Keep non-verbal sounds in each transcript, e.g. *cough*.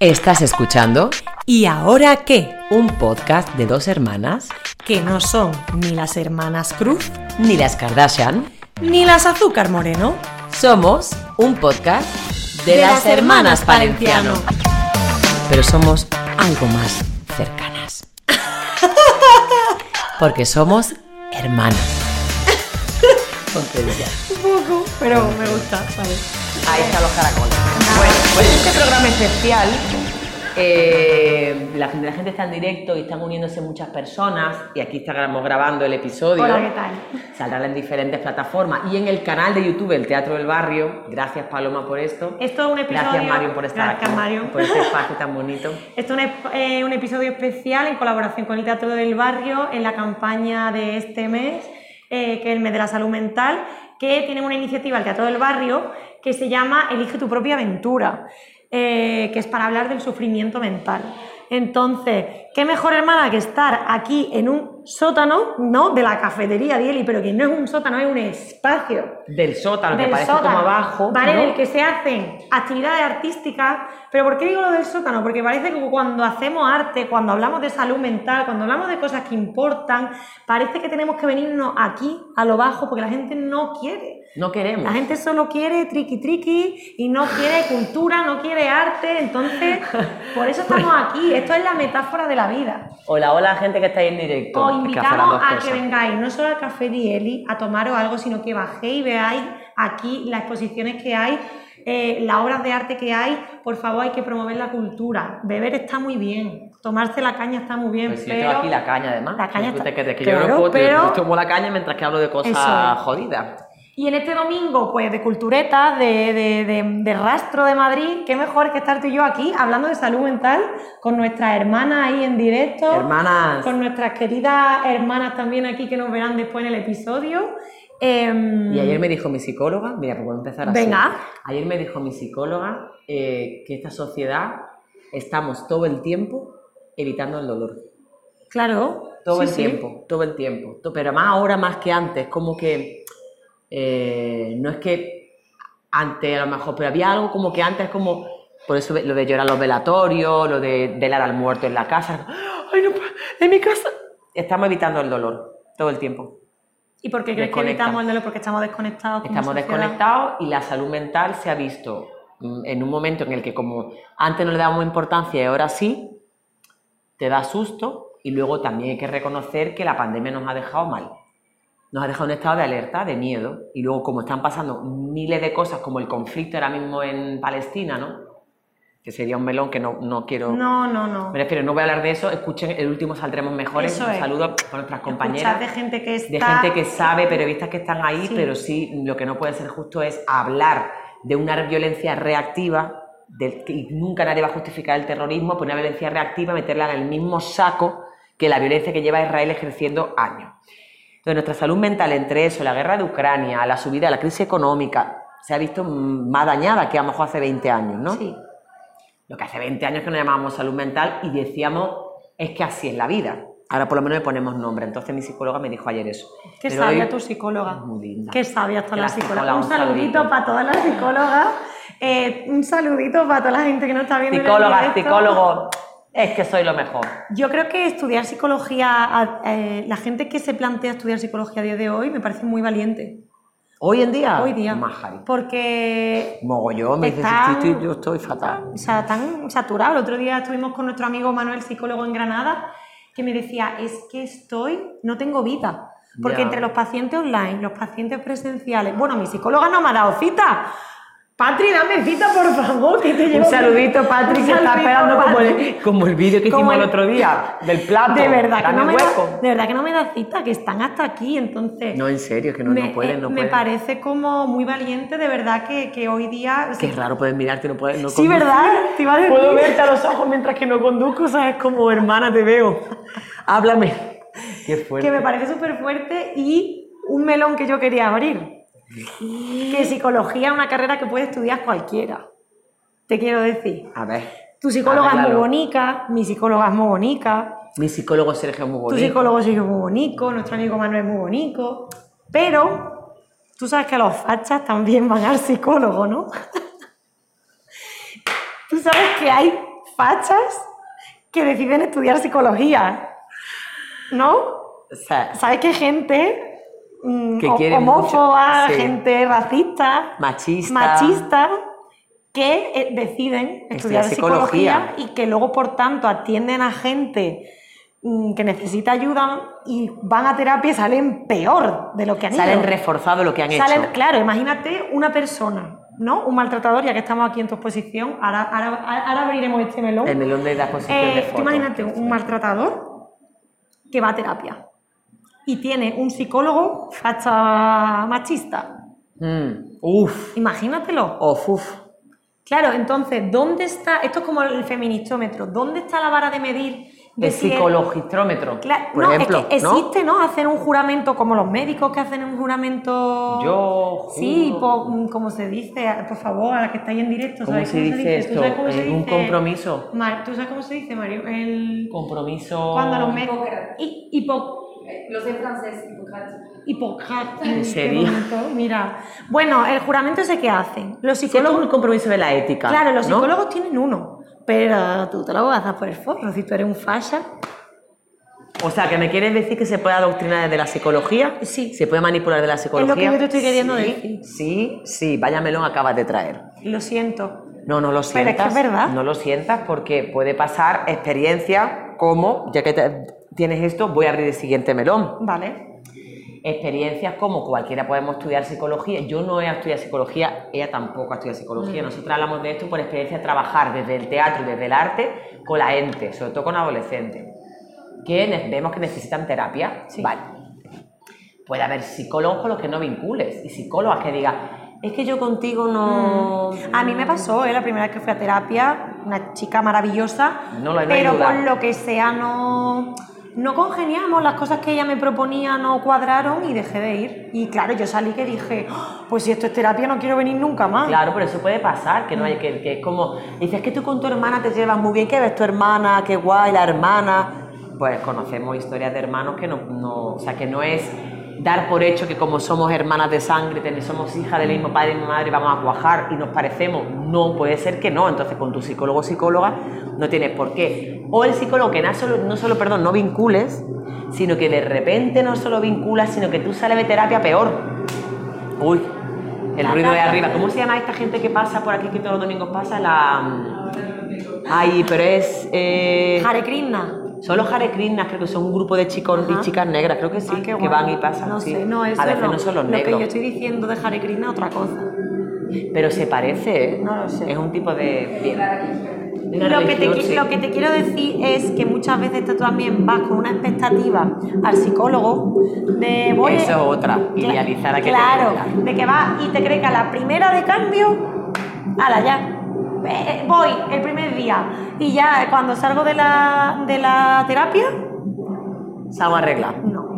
Estás escuchando ¿Y ahora qué? un podcast de dos hermanas, Que no son ni las hermanas Cruz ni las Kardashian. ni las Azúcar Moreno. Somos un podcast de, De las, las hermanas hermanas. Valenciano. Pero somos algo más cercanas. Porque somos hermanas. *laughs* Un poco, pero me gusta, vale. Ahí están los caracoles. Bueno, pues este programa especial, eh, la, gente, la gente está en directo y están uniéndose muchas personas. Y aquí estamos grabando el episodio. Hola, ¿qué tal? Saldrá en diferentes plataformas y en el canal de YouTube El Teatro del Barrio. Gracias Paloma por esto. Esto es un episodio... Gracias Mario por estar Gracias, aquí. Mario. Por este espacio tan bonito. *laughs* Esto es un, eh, un episodio especial en colaboración con el Teatro del Barrio en la campaña de este mes, eh, que es el mes de la salud mental, que tienen una iniciativa el Teatro del Barrio que se llama Elige tu propia aventura, eh, que es para hablar del sufrimiento mental. Entonces, ¿qué mejor hermana que estar aquí en un sótano, ¿no? De la cafetería Dieli, pero que no es un sótano, es un espacio Del sótano, que del parece sótano, como abajo. ¿vale? ¿no? En el que se hacen actividades artísticas. Pero ¿por qué digo lo del sótano? Porque parece que cuando hacemos arte, cuando hablamos de salud mental, cuando hablamos de cosas que importan, parece que tenemos que venirnos aquí, a lo bajo, porque la gente no quiere. No queremos. La gente solo quiere triqui triqui y no quiere cultura, no quiere arte, entonces por eso estamos aquí. Esto es la metáfora de la vida. Hola, hola gente que está ahí en directo. Os que invitamos a que vengáis no solo al Café Dieli a tomaros algo, sino que bajéis y veáis aquí las exposiciones que hay, eh, las obras de arte que hay. Por favor, hay que promover la cultura. Beber está muy bien, tomarse la caña está muy bien, Pues si yo pero tengo aquí la caña además. La caña ¿Tú está- que Claro, yo no puedo pero- yo tomo la caña mientras que hablo de cosas es. jodidas. Y en este domingo, pues de cultureta, de, de- de- de rastro de Madrid, qué mejor que estar tú y yo aquí hablando de salud mental con nuestras hermanas ahí en directo. Hermanas. Con nuestras queridas hermanas también aquí que nos verán después en el episodio. Em, Y ayer me dijo mi psicóloga, mira, pues voy a empezar así. Venga. Ayer me dijo mi psicóloga eh, que esta sociedad estamos todo el tiempo evitando el dolor. Claro. Todo sí, el sí. tiempo, todo el tiempo. Pero más ahora más que antes, como que eh, no es que antes a lo mejor, pero había algo como que antes como, por eso lo de llorar los velatorios, lo de velar al muerto en la casa. Ay, no, puedo, en mi casa. Estamos evitando el dolor todo el tiempo. ¿Y por qué crees que evitamos el dolor? Porque estamos desconectados. como Estamos sociedad. desconectados y la salud mental se ha visto mm, en un momento en el que como antes no le dábamos importancia y ahora sí, te da susto y luego también hay que reconocer que la pandemia nos ha dejado mal. Nos ha dejado en un estado de alerta, de miedo y luego como están pasando miles de cosas como el conflicto ahora mismo en Palestina, ¿no? Que sería un melón que no, no quiero... No, no, no. Me refiero, no voy a hablar de eso, escuchen el último Saldremos Mejores, Eso un es. saludo a nuestras compañeras Escuchar de gente que está... de gente que sabe, periodistas que están ahí, Sí. pero sí lo que no puede ser justo es hablar de una violencia reactiva, del que nunca nadie va a justificar el terrorismo, pues una violencia reactiva, meterla en el mismo saco que la violencia que lleva Israel ejerciendo años. Entonces, nuestra salud mental, entre eso, la guerra de Ucrania, la subida, la crisis económica, se ha visto más dañada que a lo mejor hace 20 años, ¿no? Sí. Lo que hace 20 años que no llamábamos salud mental y decíamos, es que así es la vida. Ahora por lo menos le ponemos nombre. Entonces mi psicóloga me dijo ayer eso. Qué Pero sabia hoy- tu psicóloga. Muy linda. Qué sabia está la psicóloga. psicóloga, Un un saludito saludito. para todas las psicólogas. Eh, un saludito para toda la gente que nos está viendo. en el Psicóloga, directo. psicólogo, es que soy lo mejor. Yo creo que estudiar psicología, a- eh, la gente que se plantea estudiar psicología a día de hoy me parece muy valiente. Hoy en día, Hoy día. Majari. Porque Mogollón, me dices, Están- "Sí, sí, yo estoy fatal. o sea, tan saturado. El otro día estuvimos con nuestro amigo Manuel, psicólogo en Granada, que me decía, es que estoy, no tengo vida. Porque Ya. entre los pacientes online, los pacientes presenciales, bueno, mi psicóloga no me ha dado cita. Patri, dame cita, por favor, que te Un llevo... saludito, Patrick, Un que está saludito, esperando como Patri. el, como el vídeo que Como hicimos el el- otro día, del plato. De verdad, que no me hueco. da, de verdad que no me da cita, que están hasta aquí, entonces... No, en serio, que no, me, no pueden, eh, no me pueden. parece como muy valiente, de verdad, que, que hoy día... Qué raro poder mirarte y no puedes. No Sí, conducir. ¿verdad? Te iba a decir. Puedo verte a los ojos mientras que no conduzco, ¿sabes? Como hermana te veo. Háblame. Qué fuerte. que me parece súper fuerte y un melón que yo quería abrir. Que psicología es una carrera que puede estudiar cualquiera. Te quiero decir. A ver. Tu psicóloga es muy bonita, mi psicóloga es muy bonita, Mi psicólogo Sergio es muy tu bonito. psicólogo sigue muy bonito, nuestro amigo Manuel es muy bonito, pero tú sabes que los fachas también van al psicólogo, ¿no? *laughs* tú sabes que hay fachas que deciden estudiar psicología. ¿No? Sea, ¿Sabes que gente Que homófoba, mucho, sí. gente racista, machista. machista, que eh, deciden estudiar psicología. psicología. y que luego, por tanto, atienden a gente mm, que necesita ayuda y van a terapia y salen peor de lo que han Salen ido. reforzados lo que han Salen- hecho. Claro, imagínate una persona, ¿no? Un maltratador, ya que estamos aquí en tu exposición, ahora, ahora, ahora abriremos este melón. El melón de la exposición Eh, de fotos. imagínate un maltratador que va a terapia y tiene un psicólogo facha machista. Mm, uf. Imagínatelo. Uf, uf. Claro, entonces, ¿dónde está? Esto es como el feministómetro. ¿Dónde está la vara de medir de si es- psicologistrómetro, Cla- por no, ejemplo. es que existe, ¿no? Hacer un juramento como los médicos que hacen un juramento. Yo Sí, juro- mm, como se dice, por favor, a la que estáis en directo. ¿Cómo ¿sabéis se dice ¿Tú esto? sabes cómo se En un dice? compromiso. Mar- ¿Tú sabes cómo se dice, Mario? El... Compromiso. Cuando los médicos. Hipo- Lo sé en francés, Hipócrates. Hipócrates. ¿En qué serio? Mira. Bueno, el juramento ese que hacen. Los Sí, esto es psicólogos. un compromiso de la ética. Claro, los ¿no? psicólogos tienen uno. Pero tú te lo vas a hacer por el forro. Si tú eres un fasha. O sea, que me quieres decir que se puede adoctrinar desde la psicología. Sí. Se puede manipular de la psicología. que yo te estoy queriendo Sí, decir. Sí, sí, vaya melón acabas de traer. Lo siento. No, no lo Pero es que sientas. es verdad. No lo sientas porque puede pasar experiencia como, ya que te- tienes esto, voy a abrir el siguiente melón. Vale. Experiencias como cualquiera podemos estudiar psicología. Yo no he estudiado psicología, ella tampoco ha estudiado Mm. psicología. Nosotros hablamos de esto por experiencia de trabajar desde el teatro y desde el arte con la gente, sobre todo con adolescentes, que vemos que necesitan terapia. Sí. Vale. Puede haber psicólogos con los que no vincules y psicólogas que digan, es que yo contigo no... A mí me pasó, ¿eh? la primera vez que fui a terapia, una chica maravillosa, No pero con lo que sea no, no congeniamos, las cosas que ella me proponía no cuadraron y dejé de ir. Y claro, yo salí que dije, "Ah, pues si esto es terapia no quiero venir nunca más. Claro, pero eso puede pasar, que no hay que, que es como, dices que tú con tu hermana te llevas muy bien, que ves tu hermana, qué guay, la hermana. Pues conocemos historias de hermanos que no, no, o sea, que no es dar por hecho que como somos hermanas de sangre, somos hijas del mismo padre y madre, vamos a cuajar y nos parecemos. No, puede ser que no. Entonces, con tu psicólogo o psicóloga no tienes por qué. O el psicólogo que no solo, no solo, perdón, no vincules, sino que de repente no solo vinculas, sino que tú sales de terapia peor. Uy, el La ruido de arriba. ¿Cómo se llama esta gente que pasa por aquí, que todos los domingos pasa? La... mm, Ay, pero es... eh, Hare Krishna. Son los Hare Krishnas, creo que son un grupo de chicos Ajá. y chicas negras, creo que sí, que guay. van y pasan. No sí. sé, no, eso a veces no. no, son los Lo que negros, yo estoy diciendo de Hare Krishna es otra cosa. pero se parece, ¿eh? No lo sé. Es un tipo de... de una Lo que, te, religión, qui- sí. lo que te quiero decir es que muchas veces tú también vas con una expectativa al psicólogo de voy Eso es otra, idealizar a que Claro, de que vas y te crees que a la primera de cambio, ala ya. Eh, Voy el primer día y ya cuando salgo de la, de la terapia, Salgo a arreglar. no.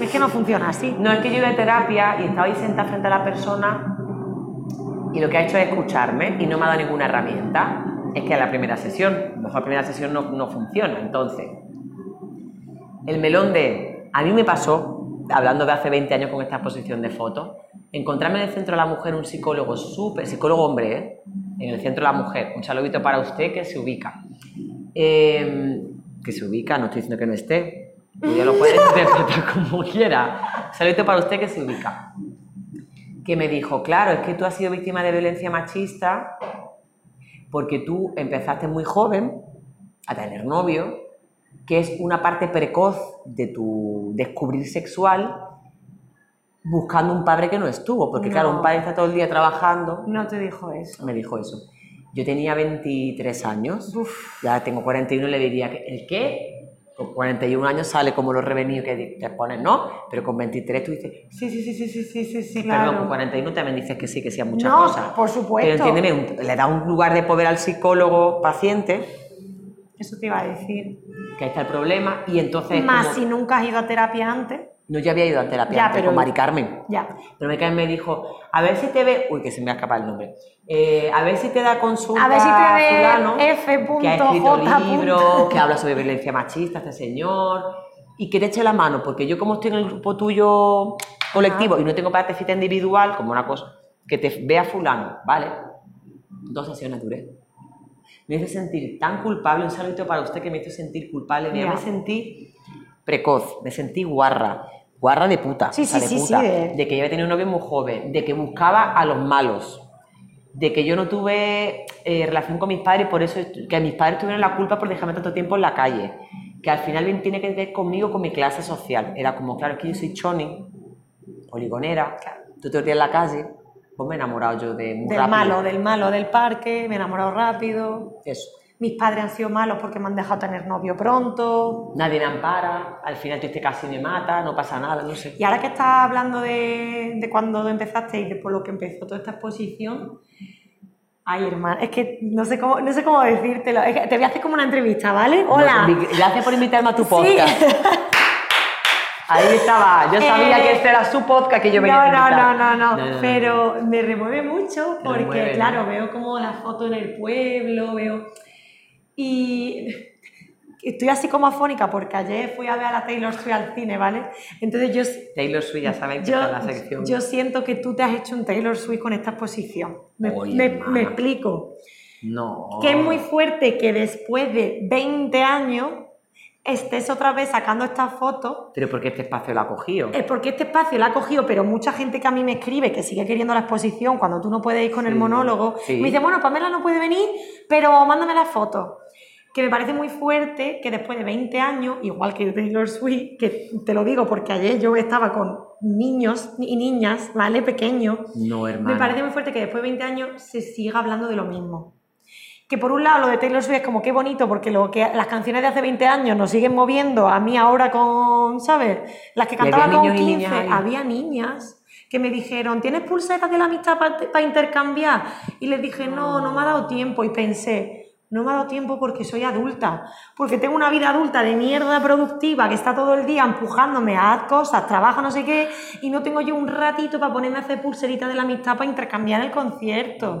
Es que no funciona así. No, es que yo iba a terapia y estaba ahí sentada frente a la persona y lo que ha hecho es escucharme y no me ha dado ninguna herramienta. Es que a la primera sesión, a lo mejor la primera sesión no, no funciona. Entonces, el melón de... A mí me pasó, hablando de hace 20 años con esta exposición de fotos, encontrarme en el Centro de la Mujer un psicólogo súper, psicólogo hombre, ¿eh? En el Centro de la Mujer. Un saludito para usted que se ubica. Eh, que se ubica, no estoy diciendo que no esté. Ya lo puedes *laughs* interpretar como quiera. Saludito para usted que se ubica. Que me dijo, claro, es que tú has sido víctima de violencia machista porque tú empezaste muy joven a tener novio, que es una parte precoz de tu descubrir sexual, buscando un padre que no estuvo, porque No. claro, un padre está todo el día trabajando, No te dijo eso. me dijo eso. Yo tenía 23 años, ya tengo 41 y le diría el qué, con 41 años sale como los revenidos que te pones, ¿no? Pero con 23 tú dices, sí, sí, sí, sí, sí, sí, sí, sí, Claro. pero con 41 también dices que sí, que sí a muchas No, cosas. por supuesto. Pero entiéndeme, le da un lugar de poder al psicólogo paciente, Eso te iba a decir. que ahí está el problema, y entonces Más como- si nunca has ido a terapia antes. no, yo había ido a terapia Ya, antes pero- con Mari Carmen. Ya. Pero Mari Carmen me dijo, a ver si te ve, uy, que se me ha escapado el nombre, Eh, a ver si te da consulta A ver si te ve fulano, F. que ha escrito J. libros, que habla sobre violencia machista, este señor, y que te eche la mano, porque yo como estoy en el grupo tuyo colectivo y no tengo parte cita individual, como una cosa, que te vea fulano, ¿vale? Dos sesiones duré. Me hizo sentir tan culpable, un saludito para usted que me hizo sentir culpable. Mira, Ya. me sentí precoz, me sentí guarra, guarra de puta, Sí, o sea, sí, de sí, puta, sí, de- de que yo había tenido un novio muy joven, de que buscaba a los malos, de que yo no tuve eh, relación con mis padres por eso que mis padres tuvieron la culpa por dejarme tanto tiempo en la calle, que al final bien tiene que ver conmigo, con mi clase social. Era como, claro, es que yo soy choni, poligonera, tú te en la calle, pues me he enamorado yo de muy Del rápido. malo, del malo del parque, me he enamorado rápido. Eso. Mis padres han sido malos porque me han dejado tener novio pronto. Nadie me ampara, al final tú este casi me mata, no pasa nada, no sé. Y ahora que estás hablando de, de cuando empezaste y de por lo que empezó toda esta exposición, ay hermano, es que no sé cómo, no sé cómo decírtelo. Es que te voy a hacer como una entrevista, ¿vale? Hola. No, Gracias por invitarme a tu Sí. *laughs* Ahí estaba, yo sabía Eh, que este era su podcast que yo venía no, a no, no, no, no, No, pero me remueve mucho porque, remueve, ¿no? claro, veo como la foto en el pueblo, veo... Y estoy así como afónica porque ayer fui a ver a la Taylor Swift al cine, ¿vale? Entonces yo, Taylor Swift, ya que yo, está en la sección. yo siento que tú te has hecho un Taylor Swift con esta exposición. Me, Oye, me- hermana. me explico. No. Que es muy fuerte que después de 20 años estés otra vez sacando estas fotos Pero porque este espacio lo ha cogido. es porque este espacio la ha cogido, pero mucha gente que a mí me escribe que sigue queriendo la exposición cuando tú no puedes ir con el monólogo, sí. me dice, bueno, Pamela no puede venir, pero mándame las fotos. Que me parece muy fuerte que después de 20 años, igual que Taylor Swift, que te lo digo porque ayer yo estaba con niños y niñas, ¿vale? Pequeños, No, hermano. me parece muy fuerte que después de 20 años se siga hablando de lo mismo. Que por un lado lo de Taylor Swift es como qué bonito porque lo que las canciones de hace 20 años nos siguen moviendo a mí ahora con, ¿sabes? Las que cantaba con niños y 15, niñas había niñas que me dijeron, ¿tienes pulseras de la amistad para intercambiar? Y les dije, no, no me ha dado tiempo. Y pensé, no me ha dado tiempo porque soy adulta, porque tengo una vida adulta de mierda productiva que está todo el día empujándome a hacer cosas, trabajo, no sé qué, y no tengo yo un ratito para ponerme a hacer pulseritas de la amistad para intercambiar el concierto.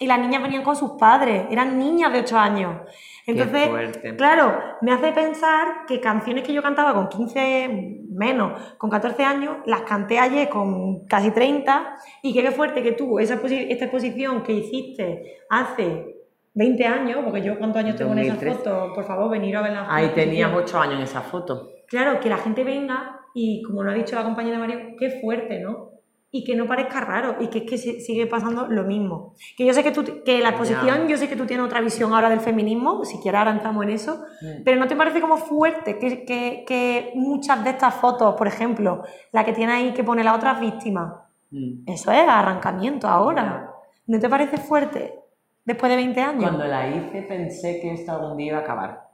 Y las niñas venían con sus padres, eran niñas de 8 años. Entonces, claro, me hace pensar que canciones que yo cantaba con 15 menos, con 14 años, las canté ayer con casi 30 y que qué fuerte que tú, esa esta exposición que hiciste hace 20 años, porque yo cuántos años tengo en esa 2013. foto, por favor, venir a ver la Ahí tenías exposición. 8 años en esa foto. Claro, que la gente venga y, como lo ha dicho la compañera Mario, qué fuerte, ¿no? Y que no parezca raro y que es que si- sigue pasando lo mismo. Que yo sé que tú, que la exposición, yo sé que tú tienes otra visión ahora del feminismo, si quieres ahora entramos en eso, Mm. pero ¿no te parece como fuerte que, que- que muchas de estas fotos, por ejemplo, la que tiene ahí que pone las otras víctimas, Mm. eso es arrancamiento ahora? ¿No te parece fuerte después de 20 años? Cuando la hice pensé que esto algún día iba a acabar.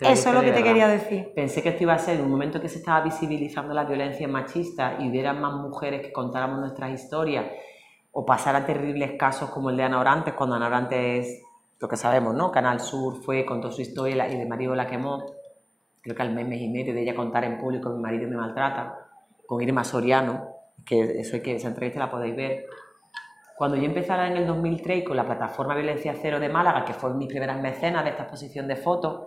Eso es lo que te quería decir. Pensé que esto iba a ser un momento que se estaba visibilizando la violencia machista y hubieran más mujeres que contáramos nuestras historias o pasaran terribles casos como el de Ana Orantes, cuando Ana Orantes, lo que sabemos, ¿no? Canal Sur fue, contó su historia y de marido la quemó. Creo que al mes, mes y medio de ella contar en público mi marido me maltrata, con Irma Soriano, que eso hay que esa entrevista la podéis ver. Cuando yo empecé ahora en el 2003 con la plataforma Violencia Cero de Málaga, que fue mis primeras mecenas de esta exposición de fotos,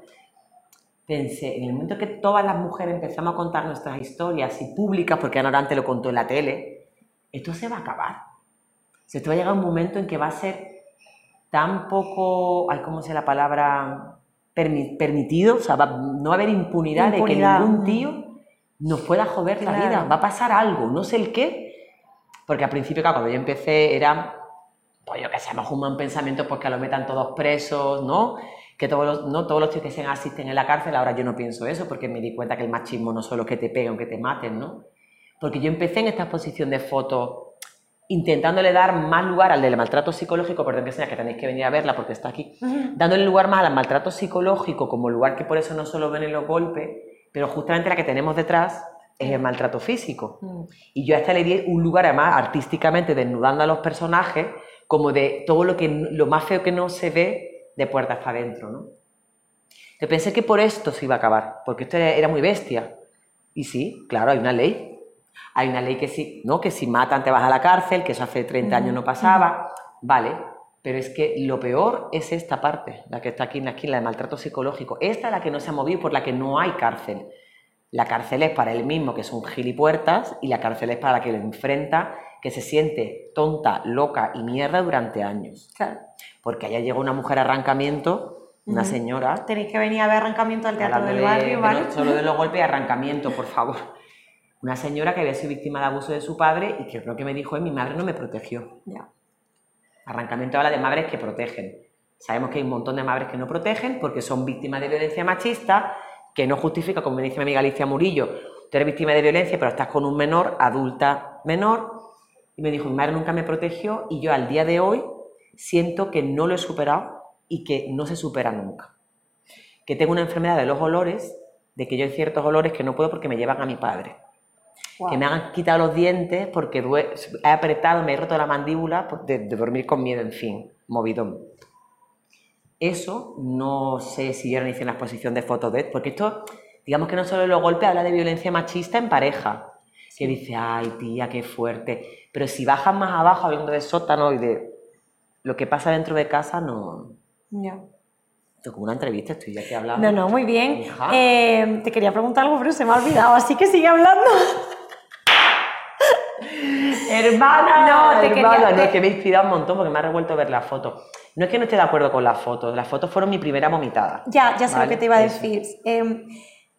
pensé, en el momento que todas las mujeres empezamos a contar nuestras historias y públicas, porque Ana antes lo contó en la tele, esto se va a acabar. Sea, esto va a llegar un momento en que va a ser tan poco, ay, ¿cómo se la palabra? Permi- permitido, o sea, va- no va a haber impunidad, Impunidad, de que ningún tío nos pueda joder la Claro. vida. Va a pasar algo, no sé el qué, porque al principio, claro, cuando yo empecé era, pues yo que sé, más un pensamiento pues que lo metan todos presos, ¿no? Que todos los, no todos los tíos que se asisten en la cárcel, ahora yo no pienso eso, porque me di cuenta que el machismo no solo es que te peguen que te maten, ¿no? Porque yo empecé en esta exposición de fotos intentándole dar más lugar al del maltrato psicológico, perdón que sea que tenéis que venir a verla porque está aquí, dándole lugar más al maltrato psicológico como lugar que por eso no solo ven en los golpes, pero justamente la que tenemos detrás es el maltrato físico. Mm. Y yo a esta le di un lugar además artísticamente desnudando a los personajes como de todo lo, que, lo más feo que no se ve de puertas para adentro, ¿no? Yo pensé que por esto se iba a acabar, porque esto era, muy bestia. Y sí, claro, hay una ley. Hay una ley que si, ¿no? que si matan te vas a la cárcel, que eso hace 30 años no pasaba. Vale, pero es que lo peor es esta parte, la que está aquí en la esquina, la de maltrato psicológico. Esta es la que no se ha movido, por la que no hay cárcel. La cárcel es para él mismo, que es un gilipuertas, y la cárcel es para la que lo enfrenta, que se siente tonta, loca y mierda durante años. Claro. Porque allá llegó una mujer a arrancamiento, una señora, Tenéis que venir a ver arrancamiento al teatro del de- barrio, de ¿vale? lo- solo de los *laughs* golpes y arrancamiento, por favor. Una señora que había sido víctima de abuso de su padre y que lo que me dijo es mi madre no me protegió. Ya. Arrancamiento habla de madres que protegen. Sabemos que hay un montón de madres que no protegen porque son víctimas de violencia machista, que no justifica, como me dice mi amiga Alicia Murillo, tú eres víctima de violencia, pero estás con un menor, adulta menor. Y me dijo, mi madre nunca me protegió y yo al día de hoy siento que no lo he superado y que no se supera nunca. Que tengo una enfermedad de los olores, de que yo hay ciertos olores que no puedo porque me llevan a mi padre que me han quitado los dientes porque he apretado, me he roto la mandíbula de, de dormir con miedo, en fin, movidón. Eso no sé si yo hice en la exposición de fotos de porque esto, digamos que no solo los golpes, habla de violencia machista en pareja. Que dice, ay tía, qué fuerte. Pero si bajas más abajo hablando de sótano y de lo que pasa dentro de casa, no. Ya. Esto es como una entrevista, estoy aquí hablando. No, no, muy bien. Eh, te quería preguntar algo, pero se me ha olvidado, así que sigue hablando. *laughs* Hermana, No, te hermana, quería- no, es que me he inspirado un montón porque me ha revuelto ver las fotos. No es que no esté de acuerdo con las fotos, las fotos fueron mi primera vomitada. Ya, ya sé Vale, lo que te iba a decir. Eh,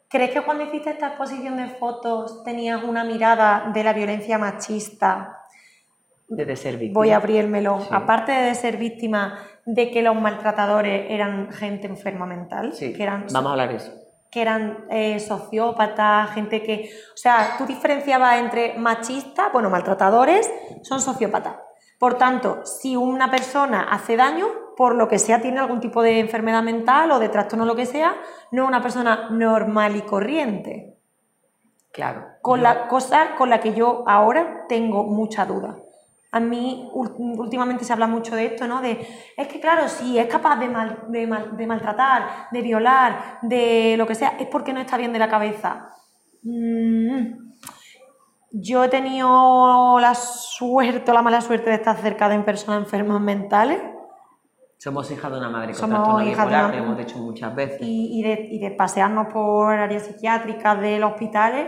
¿Crees que cuando hiciste esta exposición de fotos tenías una mirada de la violencia machista? De ser víctima. Voy a abrir el melón. Sí. Aparte de ser víctima de que los maltratadores eran gente enferma mental, Sí, que eran, vamos a hablar de eso. que eran eh, sociópatas, gente que... O sea, tú diferenciabas entre machistas, bueno, maltratadores, son sociópatas. Por tanto, si una persona hace daño, por lo que sea, tiene algún tipo de enfermedad mental o de trastorno, lo que sea, no es una persona normal y corriente. Claro. Con la cosa con la que yo ahora tengo mucha duda. A mí últimamente se habla mucho de esto, ¿no? De, es que claro, si es capaz de, mal- de mal- de maltratar, de violar, de lo que sea, es porque no está bien de la cabeza. Mm. Yo he tenido la suerte o la mala suerte de estar cerca de personas enfermas mentales Somos hijas de una madre con Somos trastorno hijas de bipolar, una- lo hemos dicho muchas veces. y, y de, y de pasearnos por áreas psiquiátricas de los hospitales.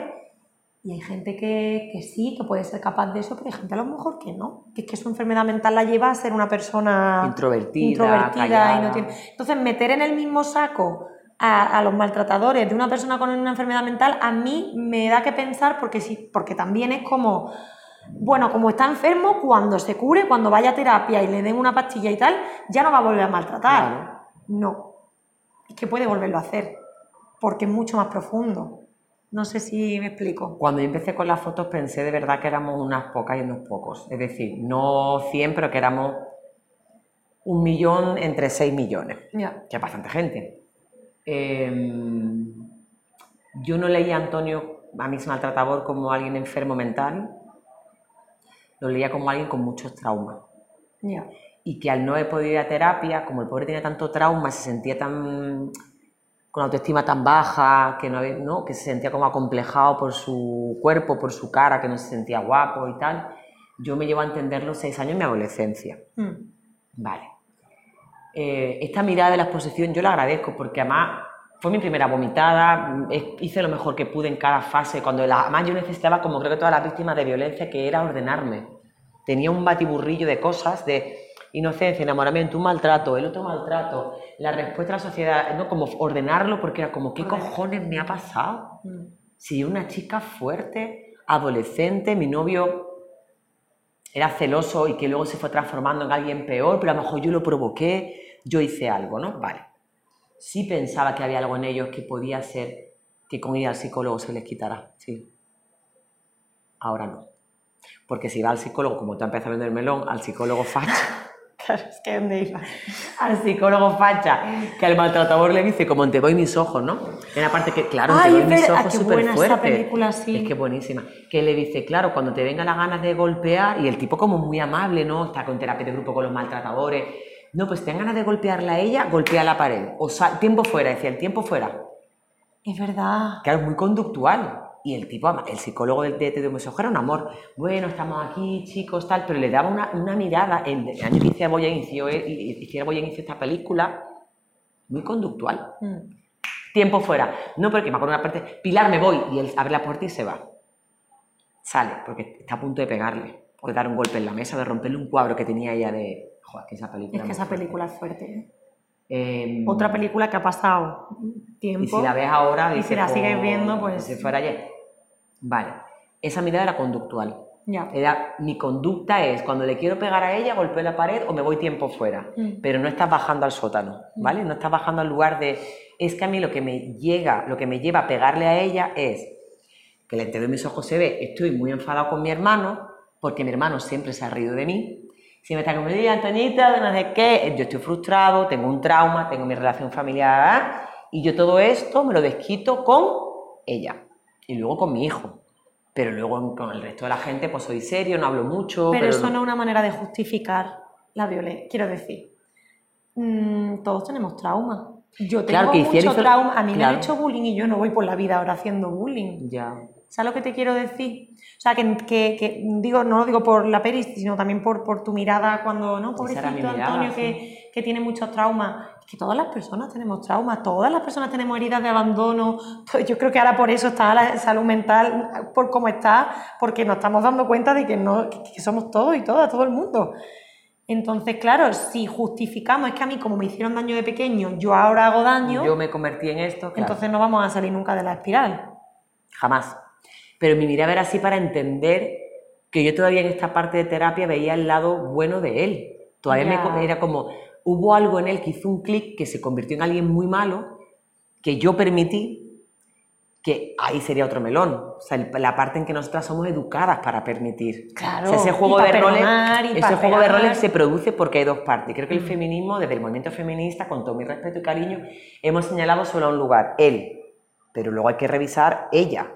Y hay gente que, que sí, que puede ser capaz de eso, pero hay gente a lo mejor que no. Que es que su enfermedad mental la lleva a ser una persona Introvertida, introvertida y no tiene. Entonces, meter en el mismo saco a, a los maltratadores de una persona con una enfermedad mental, a mí me da que pensar porque sí, porque también es como. Bueno, como está enfermo, cuando se cure, cuando vaya a terapia y le den una pastilla y tal, ya no va a volver a maltratar. Claro. No. Es que puede volverlo a hacer, porque es mucho más profundo. No sé si me explico. Cuando yo empecé con las fotos pensé de verdad que éramos unas pocas y unos pocos. Es decir, no 100, pero que éramos un millón entre 6 millones. Ya. que es bastante gente. Eh, yo no leía a Antonio, a mí maltratador, como alguien enfermo mental, lo leía como alguien con muchos traumas. Y que al no haber podido ir a terapia, como el pobre tenía tanto trauma, se sentía tan con autoestima tan baja, que, no había- ¿no? que se sentía como acomplejado por su cuerpo, por su cara, que no se sentía guapo y tal, yo me llevo a entender los seis años en mi adolescencia. Mm. Vale. Eh, esta mirada de la exposición yo la agradezco porque además fue mi primera vomitada, mm, hice lo mejor que pude en cada fase, cuando la, además yo necesitaba, como creo que todas las víctimas de violencia, que era ordenarme. Tenía un batiburrillo de cosas, de inocencia, enamoramiento, un maltrato, el otro maltrato, la respuesta a la sociedad, ¿no? como ordenarlo porque era como, ¿qué cojones me ha pasado? Mm. Si una chica fuerte, adolescente, mi novio era celoso y que luego se fue transformando en alguien peor, pero a lo mejor yo lo provoqué, yo hice algo, ¿no? Vale. Sí pensaba que había algo en ellos que podía ser que con ir al psicólogo se les quitara, sí. Ahora no. Porque si va al psicólogo, como tú empiezas a vender el melón, al psicólogo facha, *laughs* Claro, es que dónde iba. al psicólogo facha, que al maltratador le dice, como te voy mis ojos, ¿no? En la parte que, claro, Ay, te voy mis verdad, ojos súper buena esa fuerte. película, sí. Es que buenísima. Que le dice, claro, cuando te venga las ganas de golpear, y el tipo como muy amable, ¿no? Está con terapia de grupo con los maltratadores. No, pues te dan ganas de golpearla a ella, golpea la pared. O sea, tiempo fuera, decía, el tiempo fuera. Es verdad. Claro, es muy conductual. Y el tipo, el psicólogo del de Tedeo Mesojo era un amor. Bueno, estamos aquí, chicos, tal, pero le daba una, una mirada. El, el año que hice Boya inició, inició esta película, muy conductual. Mm. Tiempo fuera. No, porque me acuerdo una parte, Pilar, me voy. Y él abre la puerta y se va. Sale, porque está a punto de pegarle. o de dar un golpe en la mesa, de romperle un cuadro que tenía ella de... Joder, que esa película... Es que esa película es fuerte. ¿eh? Em, Otra película que ha pasado tiempo. Y si la ves ahora... y dices, si la sigues "Jo, viendo, pues- Si fuera ayer. Vale. Esa mirada era conductual. Ya. Era, mi conducta es, cuando le quiero pegar a ella, golpeo la pared o me voy tiempo fuera. Mm. Pero no estás bajando al sótano, ¿vale? No estás bajando al lugar de... Es que a mí lo que me llega, lo que me lleva a pegarle a ella es que le entero de mis ojos se ve, estoy muy enfadado con mi hermano, porque mi hermano siempre se ha reído de mí. Si me está como, "Oye, Antoñita, de no sé qué, yo estoy frustrado, tengo un trauma, tengo mi relación familiar, y yo todo esto me lo desquito con ella, y luego con mi hijo. Pero luego con el resto de la gente, pues soy serio, no hablo mucho. Pero eso no es una manera de justificar la violencia. Quiero decir, mm, todos tenemos trauma. Yo tengo Claro, que mucho trauma. A mí me han hecho bullying y yo no voy por la vida ahora haciendo bullying. Ya. ¿Sabes lo que te quiero decir? O sea, que, que- que digo, no lo digo por la peris, sino también por, por tu mirada cuando, ¿no? Pobrecito mirada, Antonio, sí. que, que tiene muchos traumas. Es que todas las personas tenemos traumas, todas las personas tenemos heridas de abandono. Pues Yo creo que ahora por eso está la salud mental, por cómo está, porque nos estamos dando cuenta de que, no, que- que somos todos y todas, todo el mundo. Entonces, claro, si justificamos, es que a mí como me hicieron daño de pequeño, yo ahora hago daño, Yo me convertí en esto, claro. entonces no vamos a salir nunca de la espiral. Jamás. Pero mi mirada era así para entender que yo todavía en esta parte de terapia veía el lado bueno de él. Todavía me Ya. co- era como, hubo algo en él que hizo un clic que se convirtió en alguien muy malo, que yo permití, que ahí sería otro melón. O sea, la parte en que nosotras somos educadas para permitir. Claro, O sea, ese juego de roles, ese juego de roles se produce porque hay dos partes. Creo que el Mm. feminismo, desde el movimiento feminista, con todo mi respeto y cariño, hemos señalado solo a un lugar, él. Pero luego hay que revisar ella.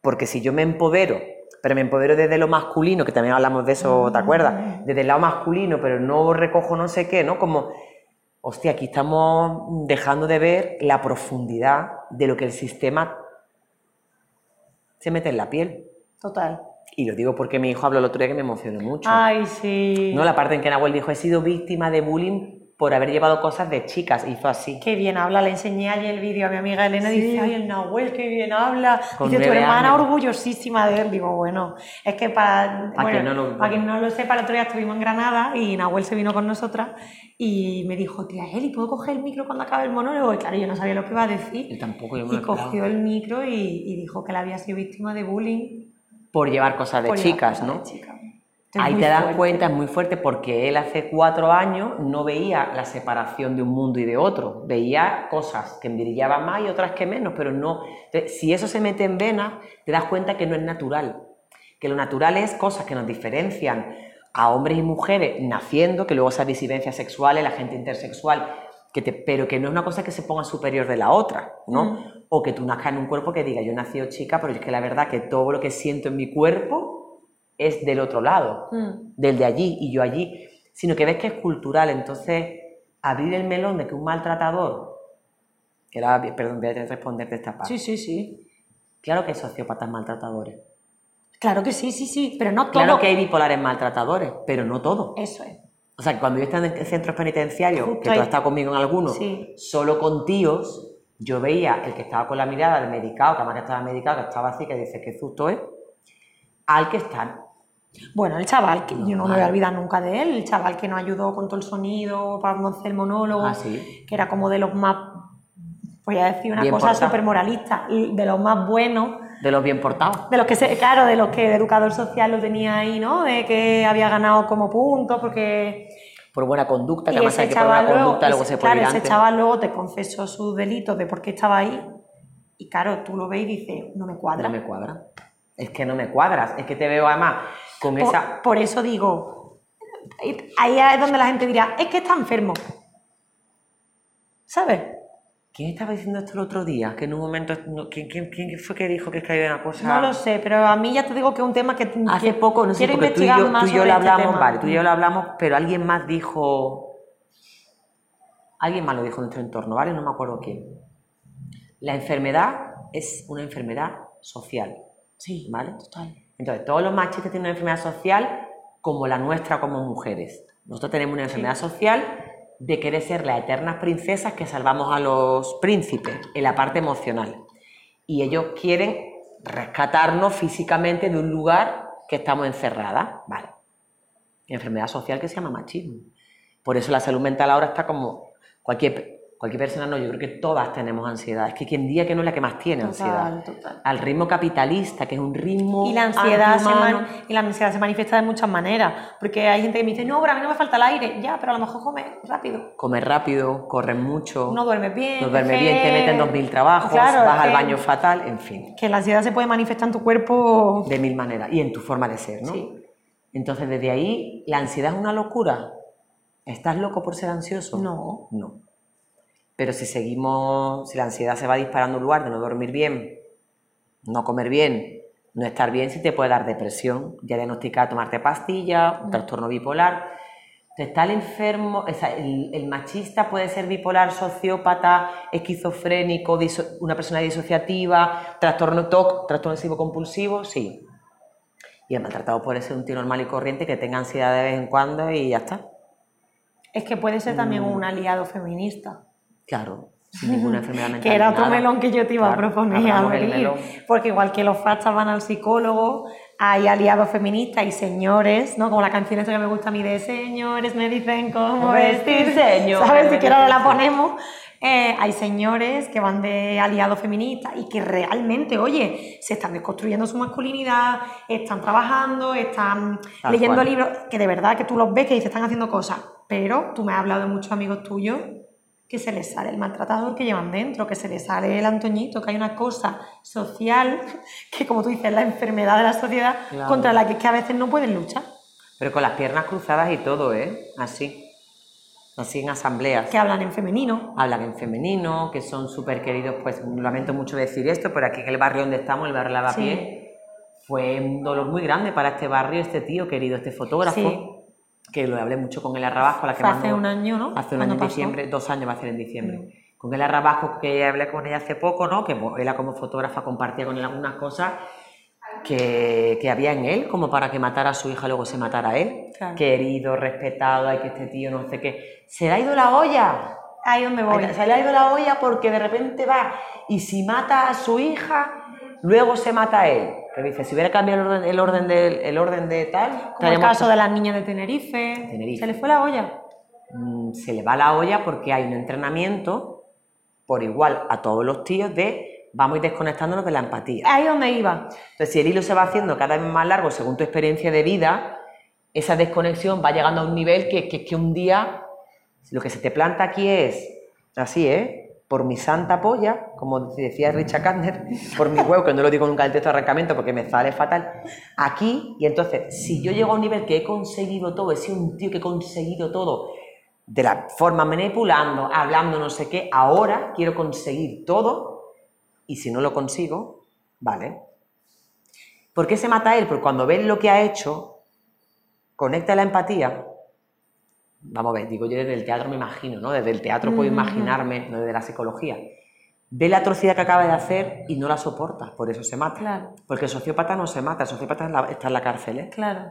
Porque si yo me empodero, pero me empodero desde lo masculino, que también hablamos de eso, ¿te acuerdas? Desde el lado masculino, pero no recojo no sé qué, ¿no? Como, hostia, aquí estamos dejando de ver la profundidad de lo que el sistema se mete en la piel. Total. Y lo digo porque mi hijo habló el otro día que me emocionó mucho. Ay, sí. No, la parte en que Nahuel dijo, he sido víctima de bullying por haber llevado cosas de chicas. Hizo así. Qué bien habla, le enseñé ayer el vídeo a mi amiga Elena y Sí. dice, ay, el Nahuel, qué bien habla. Con dice, tu hermana años. orgullosísima de él. Digo, bueno, es que para, Pa' bueno, quien no lo- para quien no lo sepa, el otro día estuvimos en Granada y Nahuel se vino con nosotras y me dijo, tía Eli, ¿puedo coger el micro cuando acabe el monólogo? Y claro, yo no sabía lo que iba a decir. Yo tampoco, yo me Y cogió el micro y, y dijo que él había sido víctima de bullying. Por llevar cosas de por chicas, cosas ¿no? de chicas. Es Ahí te das fuerte. cuenta, es muy fuerte, porque él hace cuatro años no veía la separación de un mundo y de otro. Veía cosas que brillaban más y otras que menos, pero no. Entonces, si eso se mete en venas, te das cuenta que no es natural. Que lo natural es cosas que nos diferencian a hombres y mujeres naciendo, que luego esas disidencias sexuales, la gente intersexual, que te- pero que no es una cosa que se ponga superior de la otra, ¿no? Mm. O que tú nazcas en un cuerpo que diga, yo nacido chica, pero es que la verdad que todo lo que siento en mi cuerpo es del otro lado Mm. del de allí y yo allí, sino que ves que es cultural. Entonces, abrir el melón de que un maltratador, que era, perdón, voy a responderte esta parte. Sí, sí, sí. Claro que hay sociópatas maltratadores. Claro que sí, sí, sí, pero no todo. Claro que hay bipolares maltratadores, pero no todo. Eso es. O sea, que cuando yo estaba en centros penitenciarios, Justo que tú has estado conmigo en algunos, Sí. solo con tíos, yo veía el que estaba con la mirada del medicado, que además que estaba medicado, que estaba así, que dice, qué susto es, al que está Bueno, el chaval, que yo no me voy a olvidar nunca de él, el chaval que nos ayudó con todo el sonido para hacer el monólogo, Ah, sí. que era como de los más, voy a decir una Bien cosa súper moralista, de los más buenos, de los bien portados. de los que, se, claro, de los que el educador social lo tenía ahí, ¿no? De que había ganado como puntos, porque... Por buena conducta, que y además ese hay que por buena chaval luego, conducta luego ese- se puede claro, ir ese antes. chaval luego te confesó sus delitos de por qué estaba ahí, y claro, tú lo ves y dices, no me cuadra. No me cuadra. Es que no me cuadras. Es que te veo además con Por, esa. por eso digo, ahí es donde la gente dirá, es que está enfermo. ¿Sabes? ¿Quién estaba diciendo esto el otro día? Que en un momento. ¿quién, quién, quién fue que dijo que es que había una cosa.? No lo sé, pero a mí ya te digo que es un tema que Hace que poco, no sé, quiero porque tú y yo, más tú y yo lo este hablamos, vale, tú y yo lo hablamos, pero alguien más dijo. Alguien más lo dijo en nuestro entorno, ¿vale? No me acuerdo quién. La enfermedad es una enfermedad social, Sí, ¿vale? total. Entonces, todos los machistas tienen una enfermedad social como la nuestra como mujeres. Nosotros tenemos una enfermedad social de querer ser las eternas princesas que salvamos a los príncipes en la parte emocional. Y ellos quieren rescatarnos físicamente de un lugar que estamos encerradas. Vale. enfermedad social que se llama machismo. Por eso la salud mental ahora está como cualquier cualquier persona no, yo creo que todas tenemos ansiedad. Es que quien diga que no es la que más tiene ansiedad. Total. Al ritmo capitalista, que es un ritmo. Y la, ansiedad se antihumano. man- y la ansiedad se manifiesta de muchas maneras. Porque hay gente que me dice, no, pero a mí no me falta el aire. Ya, pero a lo mejor come rápido. Comer rápido, correr mucho, No duermes bien. no duermes es bien, te meten dos mil trabajos, Claro, vas al baño fatal, en fin, Que la ansiedad se puede manifestar en tu cuerpo. de mil maneras. Y en tu forma de ser, ¿no? Sí. Entonces, desde ahí, ¿la ansiedad es una locura? ¿Estás loco por ser ansioso? No. No. Pero si seguimos, si la ansiedad se va disparando en lugar de no dormir bien, no comer bien, no estar bien, sí te puede dar depresión, ya diagnosticar, tomarte pastillas, un trastorno bipolar. Entonces, está el enfermo, o sea, el, el machista puede ser bipolar, sociópata, esquizofrénico, diso- una persona disociativa, trastorno TOC, trastorno obsesivo compulsivo, sí. Y el maltratado puede ser un tío normal y corriente que tenga ansiedad de vez en cuando y ya está. Es que puede ser también Mm. un aliado feminista. Claro, sin ninguna enfermedad *laughs* mental. Que era otro nada. melón que yo te iba a proponer abrir. Porque igual que los fachas van al psicólogo, hay aliados feministas y señores, ¿no? Como la canción esta que me gusta a mí de señores me dicen cómo vestir, *laughs* señores, ¿sabes? Si ahora la ponemos. Eh, hay señores que van de aliados feministas y que realmente, oye, se están desconstruyendo su masculinidad, están trabajando, están Tal leyendo cual. libros, que de verdad que tú los ves que dices, están haciendo cosas. Pero tú me has hablado de muchos amigos tuyos que se les sale el maltratador que llevan dentro, que se les sale el Antoñito, que hay una cosa social *laughs* que, como tú dices, es la enfermedad de la sociedad Claro. contra la que, que a veces no pueden luchar. Pero con las piernas cruzadas y todo, ¿eh? Así. Así en asambleas. Que hablan en femenino. Hablan en femenino, que son súper queridos, pues lamento mucho decir esto, pero aquí en el barrio donde estamos, el barrio Lavapié, fue un dolor muy grande para este barrio, este tío querido, este fotógrafo, Sí. Que lo hablé mucho con el Arrabasco, la que Fue hace mandó- un año, ¿no? Hace un año en pasó. diciembre, dos años va a ser en diciembre. Mm. Con el Arrabasco, que hablé con ella hace poco, ¿no? Que pues, ella como fotógrafa compartía con él algunas cosas que, que había en él, como para que matara a su hija, luego se matara a él. Claro. Querido, respetado, hay que este tío no sé qué. Se le ha ido la olla. Ahí donde voy. Se le ha ido la olla porque de repente va y si mata a su hija, luego se mata a él. Que dice, si hubiera cambiado el orden, el orden, de, el orden de tal... Como el caso de las niñas de Tenerife. Tenerife. Se le fue la olla. mm, se le va la olla porque hay un entrenamiento por igual a todos los tíos de vamos a ir desconectándonos de la empatía. Ahí donde iba. Entonces, si el hilo se va haciendo cada vez más largo según tu experiencia de vida, esa desconexión va llegando a un nivel que, que, que un día lo que se te planta aquí es, así, ¿eh? Por mi santa polla, como decía Richard Kantner, por mi huevo, que no lo digo nunca en el texto de arrancamiento porque me sale fatal, aquí, y entonces, si yo llego a un nivel que he conseguido todo, he sido un tío que he conseguido todo, de la forma manipulando, hablando, no sé qué, ahora quiero conseguir todo, y si no lo consigo, vale. ¿Por qué se mata él? Porque cuando ves lo que ha hecho, conecta la empatía. Vamos a ver, digo yo desde el teatro me imagino, ¿no? Desde el teatro puedo Ujú. imaginarme, no desde la psicología. Ve la atrocidad que acaba de hacer y no la soporta, por eso se mata. Claro. Porque el sociópata no se mata, el sociópata la- está en la cárcel, ¿eh? Claro.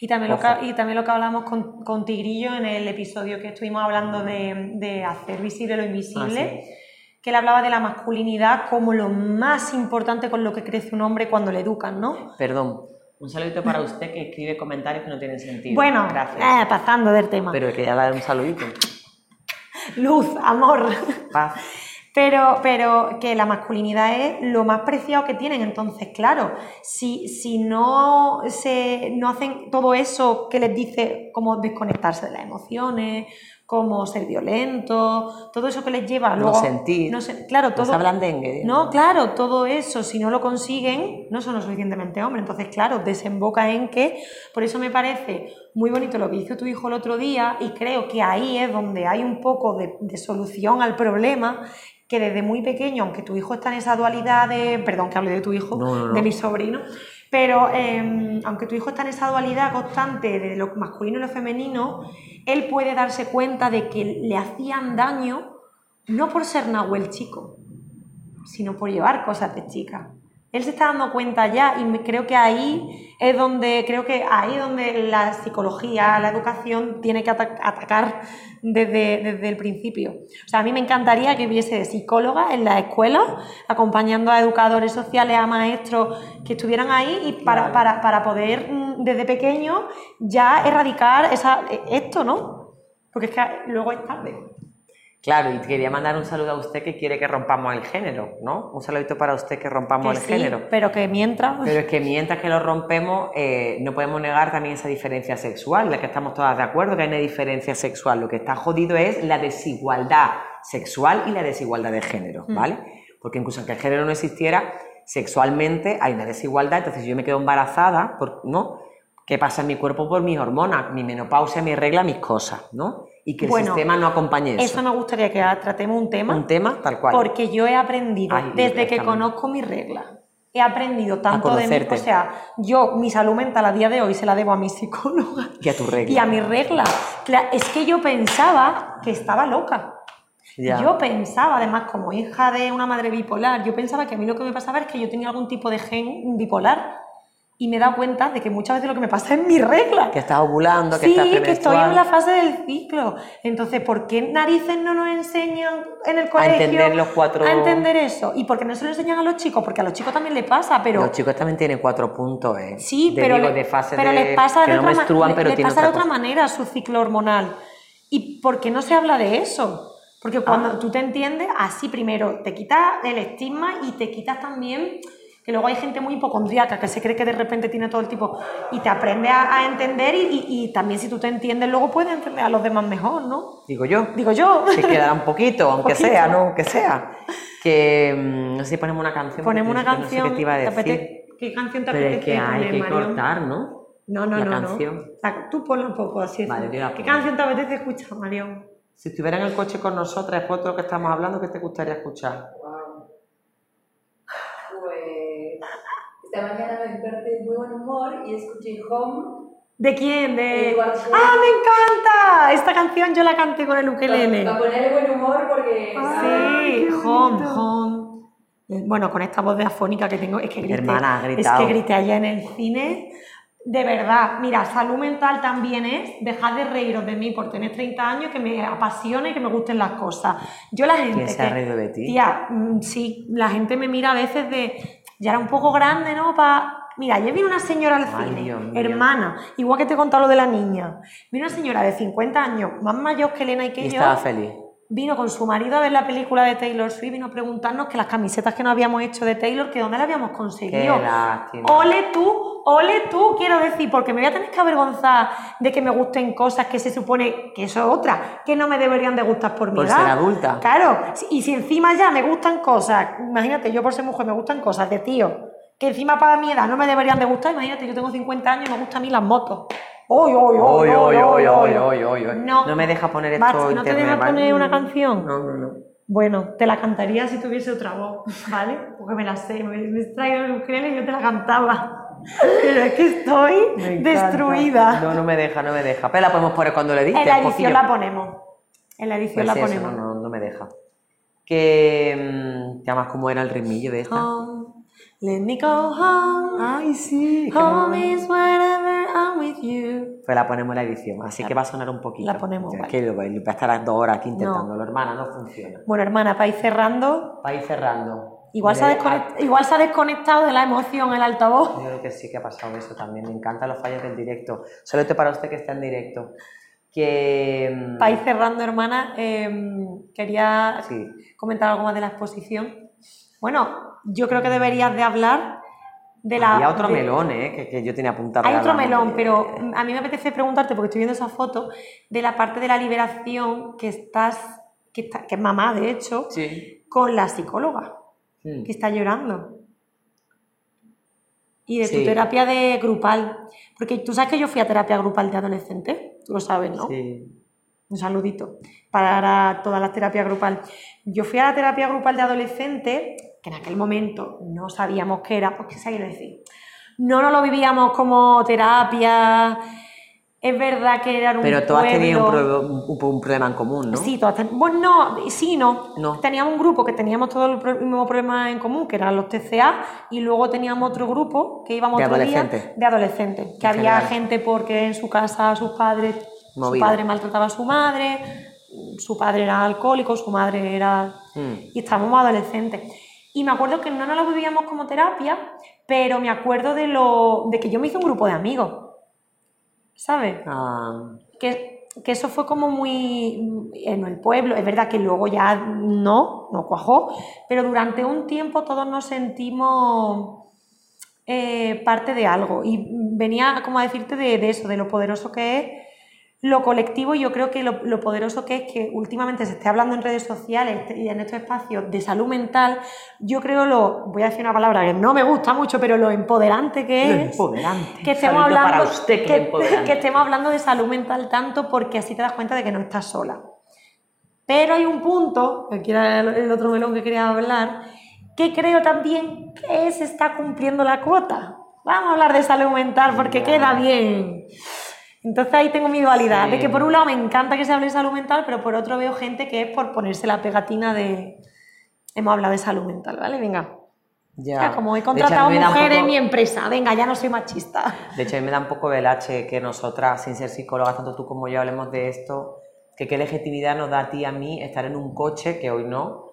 Y también, lo que, y también lo que hablamos con, con Tigrillo en el episodio que estuvimos hablando de, de hacer visible lo invisible, Ah, que él hablaba de la masculinidad como lo más importante con lo que crece un hombre cuando le educan, ¿no? Perdón, un saludito para usted que escribe comentarios que no tienen sentido. Bueno, gracias. eh, pasando del tema. Pero quería dar un saludito. Luz, amor. Paz. Pero, pero que la masculinidad es lo más preciado que tienen. Entonces, claro, si, si no, se, no hacen todo eso que les dice como desconectarse de las emociones, como ser violentos, todo eso que les lleva No luego... sentir. No se- claro, No todo... hablan dengue. No, claro, todo eso, si no lo consiguen, no son lo suficientemente hombres. Entonces, claro, desemboca en que, por eso me parece muy bonito lo que hizo tu hijo el otro día y creo que ahí es donde hay un poco de, de solución al problema, que desde muy pequeño, aunque tu hijo está en esa dualidad de, perdón que hable de tu hijo, No, no, no. de mi sobrino, pero eh, aunque tu hijo está en esa dualidad constante de lo masculino y lo femenino, él puede darse cuenta de que le hacían daño no por ser Nahuel chico, sino por llevar cosas de chica. Él se está dando cuenta ya y creo que ahí es donde creo que ahí es donde la psicología, la educación tiene que ata- atacar desde, desde el principio. O sea, a mí me encantaría que hubiese psicólogas en las escuelas acompañando a educadores sociales, a maestros que estuvieran ahí y para, para, para poder mm, desde pequeño ya erradicar esa, esto, ¿no? Porque es que luego es tarde. Claro, y quería mandar un saludo a usted que quiere que rompamos el género, ¿no? Un saludito para usted que rompamos Que el sí, género. pero que mientras... Pero es que mientras que lo rompemos, eh, no podemos negar también esa diferencia sexual, la que estamos todas de acuerdo que hay una diferencia sexual. Lo que está jodido es la desigualdad sexual y la desigualdad de género, Mm. ¿vale? Porque incluso aunque el género no existiera, sexualmente hay una desigualdad, entonces si yo me quedo embarazada, ¿no? ¿Qué pasa en mi cuerpo por mis hormonas, mi menopausia, mi regla, mis cosas, ¿no? Y que el Bueno, sistema no acompañe eso. Eso me gustaría que tratemos un tema. Un tema tal cual. Porque yo he aprendido, Ay, desde que conozco mis reglas, he aprendido tanto de mí. O sea, yo, mi salud mental a día de hoy se la debo a mi psicóloga Y a tu regla. y a mis reglas. Cla- Es que yo pensaba que estaba loca. Ya. Yo pensaba, además, como hija de una madre bipolar, yo pensaba que a mí lo que me pasaba es que yo tenía algún tipo de gen bipolar. Y me he dado cuenta de que muchas veces lo que me pasa es mi regla. Que estás ovulando, que sí, estás que estoy en la fase del ciclo. Entonces, ¿por qué narices no nos enseñan en el colegio entender los cuatro- a entender eso? ¿Y por qué no se lo enseñan a los chicos? Porque a los chicos también les pasa, pero... Los chicos también tienen cuatro puntos, ¿eh? Sí, De, pero, digo, le- de fase pero de, les pasa que de no otra, ma- menstruan, le- pero les pasa de otra otra cosa. manera su ciclo hormonal. ¿Y por qué no se habla de eso? Porque cuando Ah. tú te entiendes, así primero te quitas el estigma y te quitas también que luego hay gente muy hipocondríaca que se cree que de repente tiene todo el tipo y te aprende a, a entender y, y- y también si tú te entiendes luego puedes entender a los demás mejor, ¿no? Digo yo. Digo yo. Que quedará un poquito, aunque Poquito. sea, ¿no? Aunque sea. Que mm, no sé si ponemos una canción. Ponemos una no sé canción. qué te iba a ¿te decir. apetece- ¿Qué canción te Pero es apetece que hay que cortar, ¿no? No, no, la no, canción. no. O sea, tú ponlo un poco así. Vale, yo la ¿Qué canción te apetece escuchar, Marión? Si estuviera en el coche con nosotras, después de lo que estamos hablando, ¿qué te gustaría escuchar? Pues esta mañana me desperté de muy buen humor y escuché Home. ¿De quién? De... Sheeran. ¡Ah, me encanta! Esta canción yo la canté con el ukelele. Para ponerle buen humor porque. Sí, home, home. Eh, Bueno, con esta voz de afónica que tengo, es que grité, Hermana, has es que grité allá en el cine. De verdad, mira, salud mental también es dejar de reíros de mí por tener 30 años, que me apasione y que me gusten las cosas. Yo la gente ¿Quién se ha que- reído de ti? Tía, mm, sí, la gente me mira a veces de, ya era un poco grande, ¿no? Pa... Mira, ayer vino una señora al Ay, cine, Dios hermana, igual que te he contado lo de la niña. Vino una señora de 50 años, más mayor que Elena y que Y yo. estaba feliz. Vino con su marido a ver la película de Taylor Swift, vino a preguntarnos que las camisetas que no habíamos hecho de Taylor, que dónde las habíamos Qué conseguido. lástima. Ole tú, ole tú, quiero decir, porque me voy a tener que avergonzar de que me gusten cosas que se supone que eso es otra, que no me deberían de gustar por mi Por edad. ser adulta. Claro, y si encima ya me gustan cosas, imagínate, yo por ser mujer me gustan cosas de tío, que encima para mi edad no me deberían de gustar, imagínate, yo tengo 50 años y me gustan a mí las motos. ¡Oy, oy, oy, oy, oy, oy, oy! No. me deja poner esto ¿no te deja poner una canción? No, no, no. Bueno, te la cantaría si tuviese otra voz, ¿vale? Porque me la sé, me, me he traído el ukelele y yo te la cantaba. *laughs* Pero es que estoy destruida. No, no me deja, no me deja. Pero la podemos poner cuando le dices. en la edición la ponemos. En la edición Pues la eso, ponemos. no, no, no me deja. Que. mm, ¿Te amas cómo era el ritmillo de esta? Home, let me go home. Ay, sí. Home is wherever I'm with you. Pues la ponemos en la edición, así que va a sonar un poquito. La ponemos, Es vale. que lo- voy a estar dos horas aquí intentándolo, hermana, no funciona. Bueno, hermana, para ir cerrando, Para ir cerrando. igual se, ha igual se ha desconectado de la emoción el altavoz. Yo creo que sí que ha pasado eso también. Me encantan los fallos del directo. Solo esto para usted que está en directo. Que. mm, Para ir cerrando, hermana, em, quería Sí. comentar algo más de la exposición. Bueno, yo creo que deberías de hablar de la... Había otro de- melón, ¿eh? Que, que yo tenía apuntado. Hay otro melón, de- pero a mí me apetece preguntarte, porque estoy viendo esa foto, de la parte de la liberación que estás, que, está- que es mamá, de hecho, Sí. con la psicóloga, Mm. que está llorando. Y de tu terapia de grupal. Porque tú sabes que yo fui a terapia grupal de adolescente, tú lo sabes, ¿no? Sí. Un saludito para todas las terapias grupal. Yo fui a la terapia grupal de adolescente, que en aquel momento no sabíamos qué era, pues qué se quiere decir. No nos lo vivíamos como terapia Es verdad que era un Pero todas tenían un, pueblo- pro- un- un problema en común, ¿no? Sí, todas ten- Bueno, no, sí, no. No. Teníamos un grupo que teníamos todos el mismo problema en común, que eran los TCA, y luego teníamos otro grupo que íbamos De otro día adolescentes. de adolescentes. Que En había general. gente porque en su casa sus padres, su Movida. padre maltrataba a su madre, su padre era alcohólico, su madre era Mm. y estábamos adolescentes. Y me acuerdo que no nos lo vivíamos como terapia, pero me acuerdo de, lo, de que yo me hice un grupo de amigos, ¿sabes? Ah, Que, que eso fue como muy en el pueblo, es verdad que luego ya no, no cuajó, pero durante un tiempo todos nos sentimos eh, parte de algo. Y venía como a decirte de, de eso, de lo poderoso que es lo colectivo yo creo que lo, lo poderoso que es que últimamente se esté hablando en redes sociales y en estos espacios de salud mental, yo creo lo, voy a decir una palabra que no me gusta mucho, pero lo empoderante que Lo es empoderante. que estemos hablando usted, que, que, es empoderante. *laughs* que estemos hablando de salud mental tanto porque así te das cuenta de que no estás sola. Pero hay un punto, que era el, otro melón que quería hablar, que creo también que se está cumpliendo la cuota. Vamos a hablar de salud mental porque queda bien. Entonces ahí tengo mi dualidad, Sí. de que por un lado me encanta que se hable de salud mental, pero por otro veo gente que es por ponerse la pegatina de... Hemos hablado de salud mental, ¿vale? Venga. Ya. Como he hecho, contratado un mujeres en poco- mi empresa, venga, ya no soy machista. De hecho, a mí me da un poco el H que nosotras, sin ser psicólogas, tanto tú como yo, hablemos de esto, que qué legitimidad nos da a ti y a mí estar en un coche, que hoy no,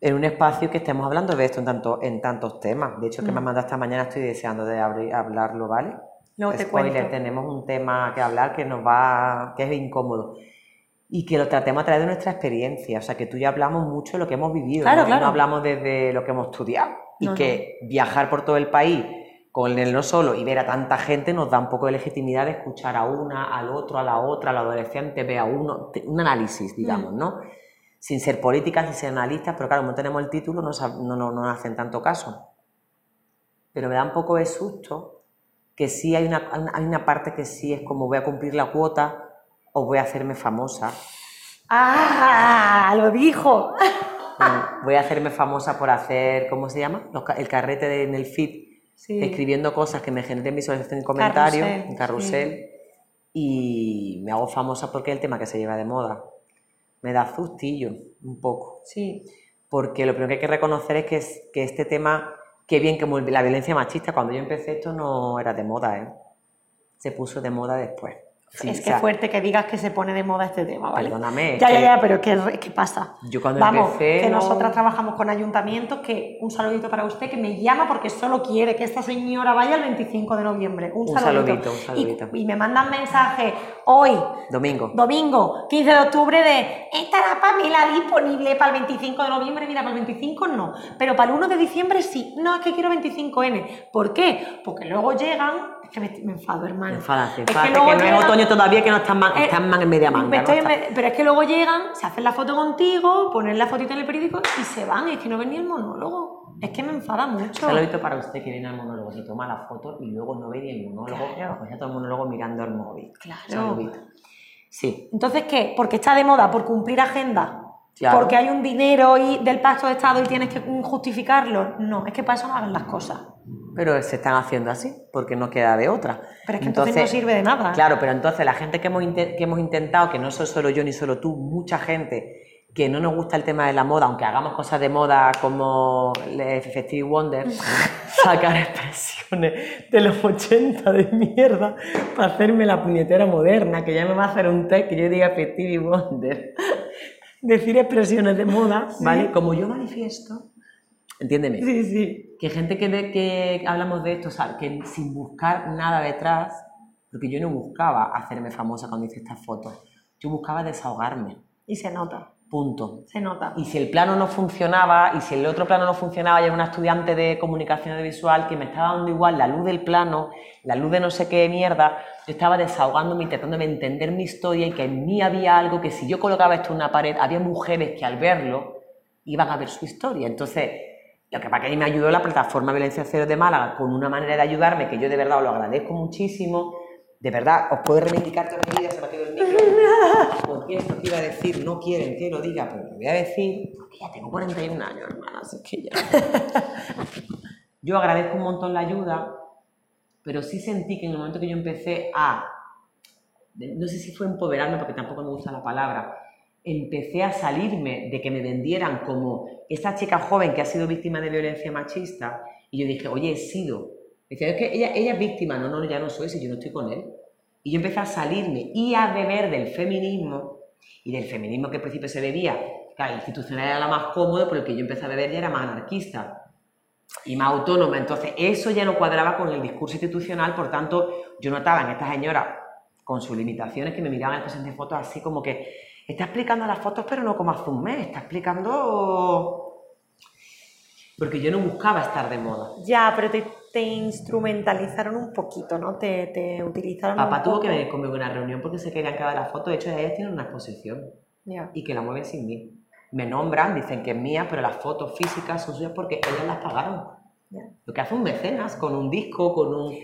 en un espacio que estemos hablando de esto en, tanto, en tantos temas. De hecho, que me Mm. has mandado esta mañana estoy deseando de abrir- hablarlo, ¿vale? Luego te Spoiler, cuento. tenemos un tema que hablar que nos va, que es incómodo. Y que lo tratemos a través de nuestra experiencia. O sea, que tú y yo hablamos mucho de lo que hemos vivido. Claro, ¿no? claro. No hablamos desde lo que hemos estudiado. Y No, que viajar por todo el país con el no solo y ver a tanta gente nos da un poco de legitimidad de escuchar a una, al otro, a la otra, al adolescente, ve a uno, un análisis, digamos, Mm. ¿no? Sin ser políticas, sin ser analistas, pero claro, como no tenemos el título, no, no, no, no hacen tanto caso. Pero me da un poco de susto que sí hay una, hay una parte que sí es como voy a cumplir la cuota o voy a hacerme famosa. ¡Ah! Lo dijo. Bueno, voy a hacerme famosa por hacer, ¿cómo se llama? El carrete de- en el feed, Sí. escribiendo cosas que me generen visualización en comentarios, en carrusel, y me hago famosa porque es el tema que se lleva de moda. Me da sustillo un poco, Sí. porque lo primero que hay que reconocer es que, es- que este tema, qué bien que la violencia machista, cuando yo empecé esto no era de moda, ¿eh? se puso de moda después. Sí, es o que sea, fuerte que digas que se pone de moda este tema, ¿vale? Perdóname, Ya, ya, ya, pero ¿qué, qué pasa? Yo cuando Vamos, empecé, que no- nosotras trabajamos con ayuntamientos, que un saludito para usted, que me llama porque solo quiere que esta señora vaya el 25 de noviembre. Un, Un saludito. saludito, un saludito. Y, me mandan mensajes hoy, Domingo. domingo, 15 de octubre, de estará Pamela disponible para el 25 de noviembre. Mira, para el 25 no, pero para el 1 de diciembre sí. No, es que quiero 25N. ¿Por qué? Porque luego llegan. Es que me, me enfado, hermano. Enfádate, Es que enfádate, que, luego no es llegan- todavía, que no están, man- Eh, están man- en media manga. pero es que luego llegan, se hacen la foto contigo, ponen la fotito en el periódico y se van. Es que no ven ni el monólogo. Es que me enfada mucho. Saludito para usted que viene al monólogo, se toma la foto y luego no ve ni el monólogo, Claro. pues ya todo el monólogo mirando el móvil. Claro. Sí, Entonces, ¿qué? Porque está de moda, por cumplir agenda. Claro. Porque hay un dinero y del pacto de Estado y tienes que justificarlo. No, es que para eso no hagan las cosas. Pero se están haciendo así, porque no queda de otra. Pero es que entonces, no sirve de nada. Claro, pero entonces la gente que hemos, que hemos intentado, que no soy solo yo ni solo tú, mucha gente que no nos gusta el tema de la moda, aunque hagamos cosas de moda como Festive Wonder, *laughs* sacar expresiones de los 80 de mierda para hacerme la puñetera moderna, que ya me va a hacer un test que yo diga Festive Wonder. *laughs* Decir expresiones de moda, ¿vale? Como yo manifiesto, entiéndeme. Sí, sí. Que gente que, de- que hablamos de esto, o sea, que sin buscar nada detrás, porque yo no buscaba hacerme famosa cuando hice estas fotos, yo buscaba desahogarme, Y se nota, punto. se nota. Y si el plano no funcionaba, y si el otro plano no funcionaba, y era una estudiante de comunicación audiovisual que me estaba dando igual la luz del plano, la luz de no sé qué mierda, yo estaba desahogándome, intentándome entender mi historia y que en mí había algo que si yo colocaba esto en una pared, había mujeres que al verlo iban a ver su historia. Entonces, lo que para que me ayudó la plataforma Violencia Cero de Málaga con una manera de ayudarme que yo de verdad os lo agradezco muchísimo. De verdad, os puedo reivindicar toda mi vida, se me ha quedado el micro. *laughs* Porque esto que iba a decir no quieren que lo diga, pero lo voy a decir porque ya tengo 41 años, hermana, así que ya. *laughs* Yo agradezco un montón la ayuda, pero sí sentí que en el momento que yo empecé a no sé si fue empoderarme, porque tampoco me gusta la palabra, empecé a salirme de que me vendieran como esta chica joven que ha sido víctima de violencia machista, y yo dije, oye, he sido. Decía, es que ella, ella es víctima, no, no, ya no soy, si yo no estoy con él. Y yo empecé a salirme y a beber del feminismo, y del feminismo que al principio se bebía, claro, institucional era la más cómoda, pero el que yo empecé a beber ya era más anarquista y más autónoma. Entonces, eso ya no cuadraba con el discurso institucional, por tanto, yo notaba en esta señora, con sus limitaciones, que me miraban en presente de fotos así como que está explicando las fotos, pero no como hace un mes, está explicando. Porque yo no buscaba estar de moda. Ya, pero te, te instrumentalizaron un poquito, ¿no? Te, te utilizaron. Papá un tuvo poco. que venir conmigo a una reunión porque se querían quedar las fotos. De hecho, ellas tienen una exposición Ya. y que la mueven sin mí. Me nombran, dicen que es mía, pero las fotos físicas son suyas porque ellas las pagaron. Ya. Lo que hace un mecenas con un disco, con un.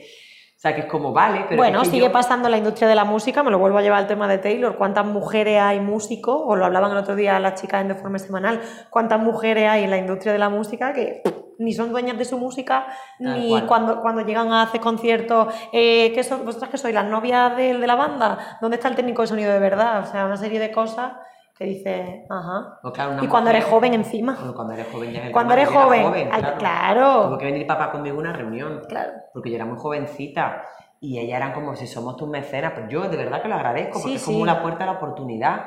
O sea, que es como vale, pero. bueno, es que sigue yo- pasando en la industria de la música, me lo vuelvo a llevar al tema de Taylor. ¿Cuántas mujeres hay músicos? O lo hablaban el otro día las chicas en De Forma Semanal. ¿Cuántas mujeres hay en la industria de la música que ni son dueñas de su música, Tal ni cual. cuando, cuando llegan a hacer conciertos? Eh, ¿qué son, ¿Vosotras que sois las novias de, de la banda? ¿Dónde está el técnico de sonido de verdad? O sea, una serie de cosas que dices, ajá. Claro, una Y cuando mujer- eres joven encima. Bueno, cuando eres joven ya es el Cuando eres joven, Tuvo claro. que venir papá conmigo a una reunión. Claro. Porque yo era muy jovencita. Y ellas eran como si somos tus mecenas. Pues yo de verdad que lo agradezco, porque Sí, es como sí. una puerta a la oportunidad.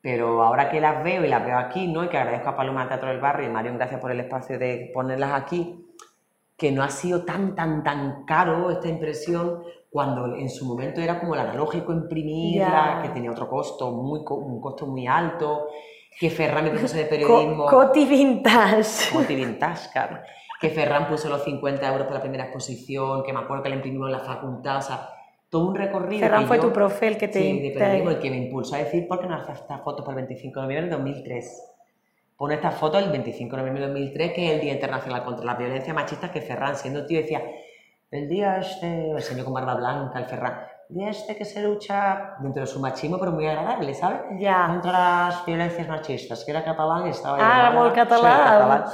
Pero ahora que las veo y las veo aquí, ¿no? Y que agradezco a Paloma Teatro del Barrio y Marion, gracias por el espacio de ponerlas aquí, que no ha sido tan, tan, tan caro esta impresión cuando en su momento era como el analógico imprimirla, Ya. que tenía otro costo, muy, co- un costo muy alto, que Ferran, mi profesor de Co- periodismo... Coti Vintage. Monty Vintage, claro. Que Ferran puso los 50 euros por la primera exposición, que me acuerdo que la imprimimos en la facultad, o sea, todo un recorrido. Ferran fue yo- tu profe el que te... Sí, de te- periodismo, el que me impulsó a decir, ¿por qué no haces esta foto para el 25 de noviembre de 2003? Pone esta foto el 25 de noviembre de 2003, que es el Día Internacional contra la Violencia Machista, que Ferran, siendo tío, decía, el día este, el señor con barba blanca, el Ferran, el día este que se lucha dentro de su machismo, pero muy agradable, ¿sabes? Ya. Contra las violencias machistas, que era catalán y estaba... Ah, era molt Sí, català.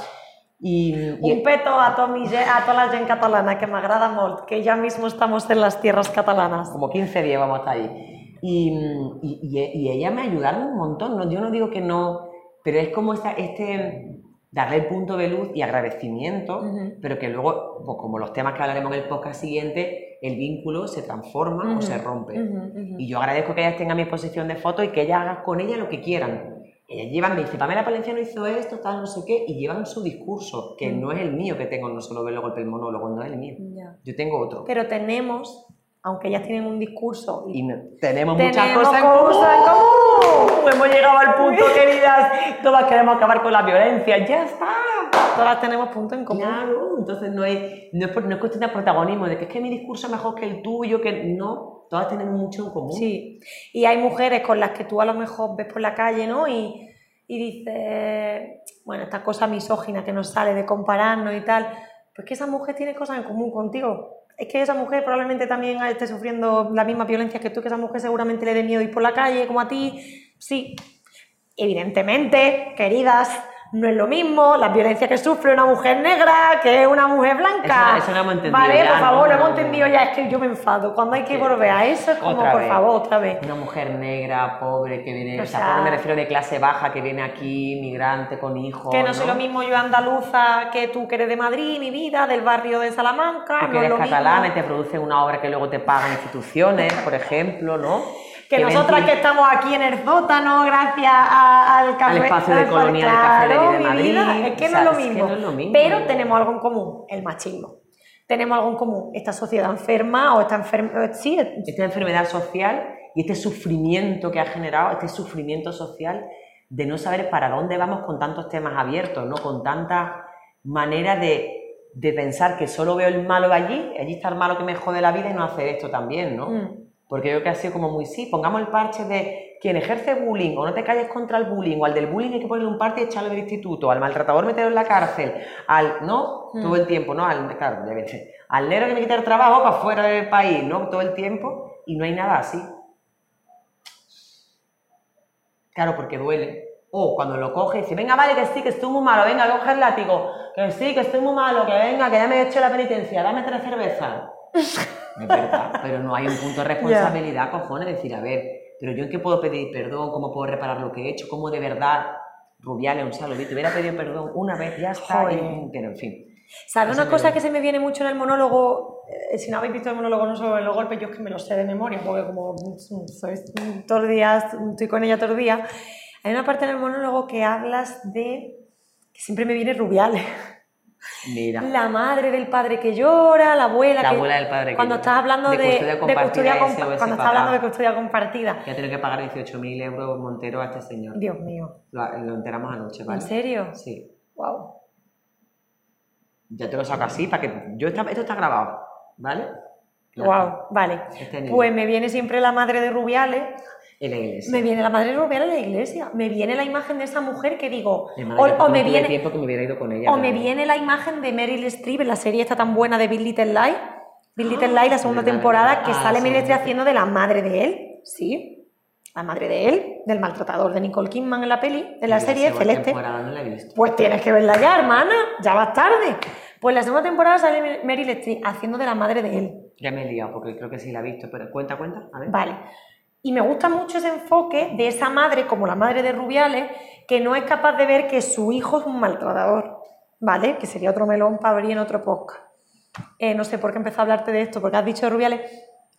Y, y- Un peto a, to mi a toda la gente catalana, que me agrada molt, que ya mismo estamos en las tierras catalanas. como 15 días vamos hasta ahí. Y, y, y- y ella me ayudaron un montón, ¿no? yo no digo que no, pero es como esta, este darle el punto de luz y agradecimiento, pero que luego, pues como los temas que hablaremos en el podcast siguiente, el vínculo se transforma o se rompe. Y yo agradezco que ellas tengan mi exposición de fotos y que ellas hagan con ella lo que quieran. Ellas llevan, me dice, Pamela Palenciano hizo esto, tal, no sé qué, y llevan su discurso, que no es el mío que tengo, no solo ver luego el monólogo, no es el mío. Ya. Yo tengo otro. Pero tenemos, aunque ellas tienen un discurso y tenemos, Tenemos muchas cosas en cosas en común. Hemos llegado al punto, queridas. Todas queremos acabar con la violencia. ¡Ya está! todas tenemos puntos en común. Claro, entonces no es, no es, no es cuestión de protagonismo, de que es que mi discurso es mejor que el tuyo, que no. Todas tenemos mucho en común. Sí, y hay mujeres con las que tú a lo mejor ves por la calle, ¿no? Y, y dices, bueno, esta cosa misógina que nos sale de compararnos y tal, pues que esa mujer tiene cosas en común contigo. Es que esa mujer probablemente también esté sufriendo la misma violencia que tú, que esa mujer seguramente le dé miedo ir por la calle como a ti. Sí, evidentemente, queridas, no es lo mismo la violencia que sufre una mujer negra que una mujer blanca. Eso- eso lo hemos entendido Vale, ya, por favor, ¿no? lo hemos entendido ya, es que yo me enfado. Cuando hay que Sí. volver a eso es como, Otra por vez. favor, otra vez. Una mujer negra, pobre, que viene, O o sea, sea- me refiero de clase baja, que viene aquí, migrante, con hijos. Que no soy lo mismo yo andaluza que tú que eres de Madrid, mi vida, del barrio de Salamanca. Tú no que es eres lo catalana y te producen una obra que luego te pagan instituciones, por ejemplo, ¿no? Que nosotras que estamos aquí en el sótano, gracias a- al café. espacio de al- colonia del Café de claro, Madrid. vida, Es que no, es lo que mismo. no es lo mismo. Pero tenemos algo en común, el machismo. Tenemos algo en común, esta sociedad enferma o esta enferma. Sí, esta enfermedad social y este sufrimiento que ha generado, este sufrimiento social de no saber para dónde vamos con tantos temas abiertos, ¿no? Con tanta manera de, de pensar que solo veo el malo de allí, allí está el malo que me jode la vida y no hacer esto también, ¿no? Mm. Porque yo creo que ha sido como muy sí, pongamos el parche de quien ejerce bullying o no te calles contra el bullying o al del bullying hay que ponerle un parche y echarlo del instituto, al maltratador meterlo en la cárcel, al, ¿no? Mm. Todo el tiempo, ¿no? Al, claro, al negro que me quita el trabajo para fuera del país, ¿no? Todo el tiempo y no hay nada así. Claro, porque duele. O cuando lo coge y dice, venga, vale, que sí, que estoy muy malo, venga, coge el látigo, que sí, que estoy muy malo, que venga, que ya me he hecho la penitencia, dame tres cervezas. *laughs* Es verdad, pero no hay un punto de responsabilidad, cojones, decir, a ver, pero yo en qué puedo pedir perdón, cómo puedo reparar lo que he hecho, cómo de verdad Rubiales, un saludito, hubiera pedido perdón una vez, ya está, y- pero en fin. ¿Sabes una cosa que se me viene mucho en el monólogo? Eh, si no habéis visto el monólogo no sobre los golpes, yo es que me lo sé de memoria, porque como soy todos los días, estoy con ella todos los días. Hay una parte en el monólogo que hablas de. que siempre me viene Rubiales. Mira, La madre del padre que llora, la abuela La que. abuela del padre que Cuando llora. estás hablando De de, custodia de compartida, custodia compa- cuando estás hablando de custodia compartida. que ha tenido que pagar 18.000 euros Montero a este señor. Dios mío. Lo, lo enteramos anoche, ¿vale? ¿En serio? Sí. Wow. Ya te lo saco así para que. Yo está- esto está grabado, ¿vale? Ya Wow, vale. Este. Pues me viene siempre la madre de Rubiales En la iglesia. Me viene la madre Rubiales en la iglesia. Me viene la imagen de esa mujer que digo. O, me viene, tiempo que me hubiera ido con ella. o me viene la imagen de Meryl Streep en la serie esta tan buena de Big Little Lies. Big Little Lies, la segunda temporada, que Ah, sale sí, Meryl Streep haciendo de la madre de él. Sí. La madre de él, del maltratador de Nicole Kidman en la peli, en la serie Celeste. Pues tienes que verla ya, hermana. Ya vas tarde. Pues la segunda temporada sale Meryl Streep haciendo de la madre de él. Ya me he liado porque creo que sí la he visto, pero cuenta, cuenta. A ver. Vale. Y me gusta mucho ese enfoque de esa madre, como la madre de Rubiales, que no es capaz de ver que su hijo es un maltratador, ¿vale? Que sería otro melón para abrir en otro podcast. Eh, no sé por qué empezó a hablarte de esto, porque has dicho de Rubiales.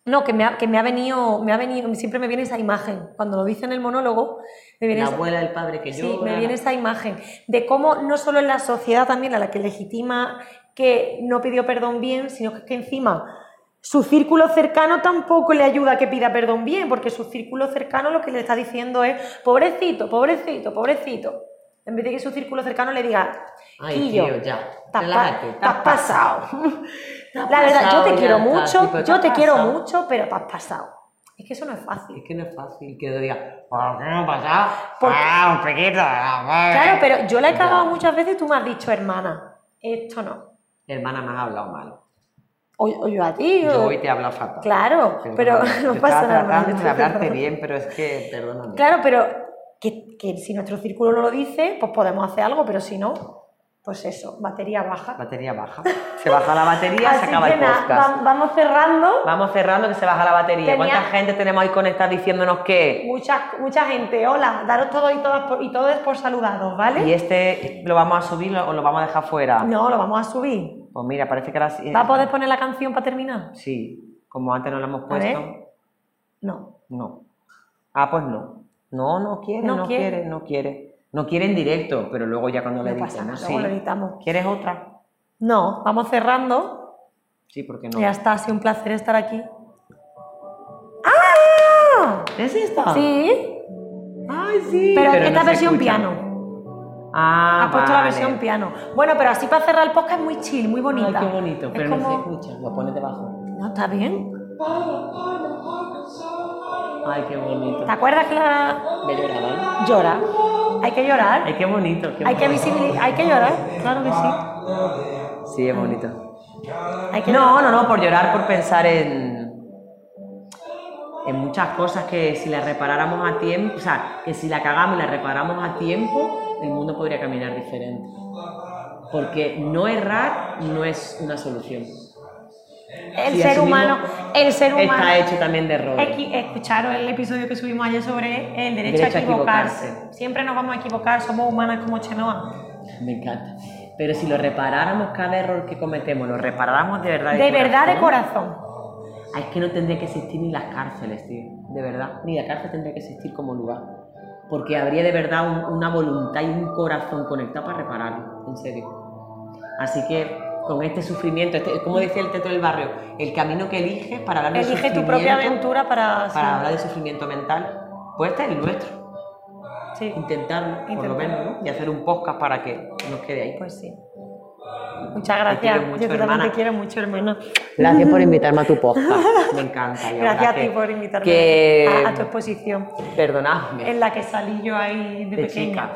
No, que me ha, que me ha venido, me ha venido, siempre me viene esa imagen. Cuando lo dice en el monólogo, me viene La esa- abuela del padre que Sí, llora. me viene esa imagen de cómo no solo en la sociedad también a la que legitima que no pidió perdón bien, sino que, es que encima su círculo cercano tampoco le ayuda a que pida perdón bien, porque su círculo cercano lo que le está diciendo es pobrecito, pobrecito, pobrecito. En vez de que su círculo cercano le diga, Ay, "Quillo, tío, ya. te has te te pasado. *laughs* Te La verdad, yo te ya quiero mucho, yo te quiero mucho, pero te has pasado. Es que eso no es fácil. Es que no es fácil que lo diga, ¿por qué no ha pasado? Porque- Ah, un pequeño. Claro, pero yo la he cagado muchas veces y tú me has dicho, hermana, esto no. Hermana, me has hablado mal. O, o yo a ti. Yo o- hoy te he hablado fatal. Claro, pero *laughs* no Yo pasa nada. tratando de hablarte bien, pero es que, perdóname. Claro, pero que, que si nuestro círculo no lo dice, pues podemos hacer algo, pero si no, pues eso, batería baja. Batería baja. Se baja la batería, se acaba que el podcast. va- vamos cerrando. Vamos cerrando que se baja la batería. Tenía- ¿Cuánta gente tenemos ahí conectada diciéndonos que? Mucha, mucha gente, hola, daros todo y todas por, y todos por saludados, ¿vale? ¿Y este lo vamos a subir o lo vamos a dejar fuera? No, lo vamos a subir. Pues mira, parece que ahora. ¿Va a poder poner la canción para terminar? Sí, como antes no la hemos puesto. ver. No. No. Ah, pues no. No, no quiere, No no, quiere. quiere. no quiere. No quiere en directo, pero luego ya cuando le No pasa editemos, nada, sí. editamos. ¿Quieres otra? No, vamos cerrando. Sí, porque no. Ya está, ha sido un placer estar aquí. ¡Ah! ¿Es esta? Sí, Ay, sí. pero, no esta versión piano. Ah, Ha puesto la versión piano. Bueno, pero así para cerrar el podcast es muy chill, muy bonita. Ay, qué bonito, Es pero no se escucha. Lo pones debajo. No, está bien. Ay, qué bonito. ¿Te acuerdas que la Voy a llorar, ¿vale? llora? Hay que llorar. Ay, qué bonito. qué Hay que visibilizar. Hay que llorar. Claro que sí. Sí, es bonito. Hay que No, no, no, por llorar, por pensar en, en muchas cosas que si las reparáramos a tiempo, o sea, que si la cagamos y la reparamos a tiempo, el mundo podría caminar diferente. Porque no errar no es una solución. El ser humano, el ser humano. Está hecho también de errores. Escucharon el episodio que subimos ayer sobre el derecho, Derecho a a equivocarse. equivocarse. Siempre nos vamos a equivocar, somos humanas como Chenoa. Me encanta. Pero si lo reparáramos cada error que cometemos, lo reparáramos de verdad. De verdad, de corazón. Ay, es que no tendría que existir ni las cárceles, tío. De verdad. Ni la cárcel tendría que existir como lugar. Porque habría de verdad un- una voluntad y un corazón conectado para repararlo. En serio. Así que con este sufrimiento, este, como decía el teto del barrio, el camino que eliges para hablar de Elige tu propia sufrimiento, aventura para. Para hablar de sufrimiento mental, pues este es el nuestro. Sí, Intentarlo, por lo menos, ¿no? Y hacer un podcast para que nos quede ahí. pues sí. Muchas gracias. quiero mucho, Yo también hermana. te quiero mucho, hermana. Gracias por *laughs* invitarme a tu podcast. Me encanta. Gracias a que- ti por invitarme que- a, a tu exposición, Perdonadme. en la que salí yo ahí de, de pequeña. chica.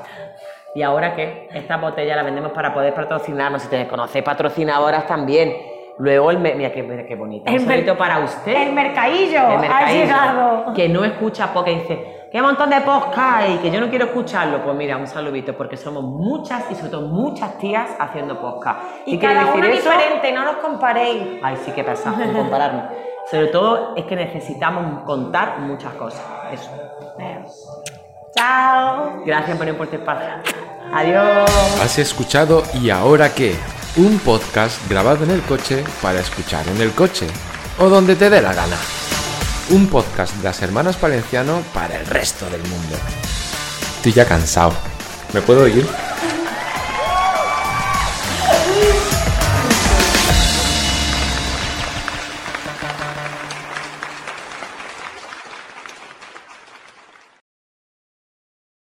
¿Y ahora qué? Esta botella la vendemos para poder patrocinarnos. Si te conocéis patrocinadoras también. Luego el... me- Mira qué, mira qué bonita. El Un para usted. El mercadillo, El ha mercadillo, llegado. Que no escucha y dice, qué montón de podcast hay, que yo no quiero escucharlo. Pues mira, un saludito, porque somos muchas y sobre todo muchas tías haciendo podcast. Y ¿Qué quiere cada decir uno eso? diferente, no nos comparéis. Ay, sí que pasa, con compararme. Sobre todo es que necesitamos contar muchas cosas. Eso. Chao. Gracias por este espacio. Adiós. Has escuchado ¿Y ahora qué? Un podcast grabado en el coche para escuchar en el coche o donde te dé la gana. Un podcast de las hermanas Valenciano para el resto del mundo. Estoy ya cansado. ¿Me puedo ir?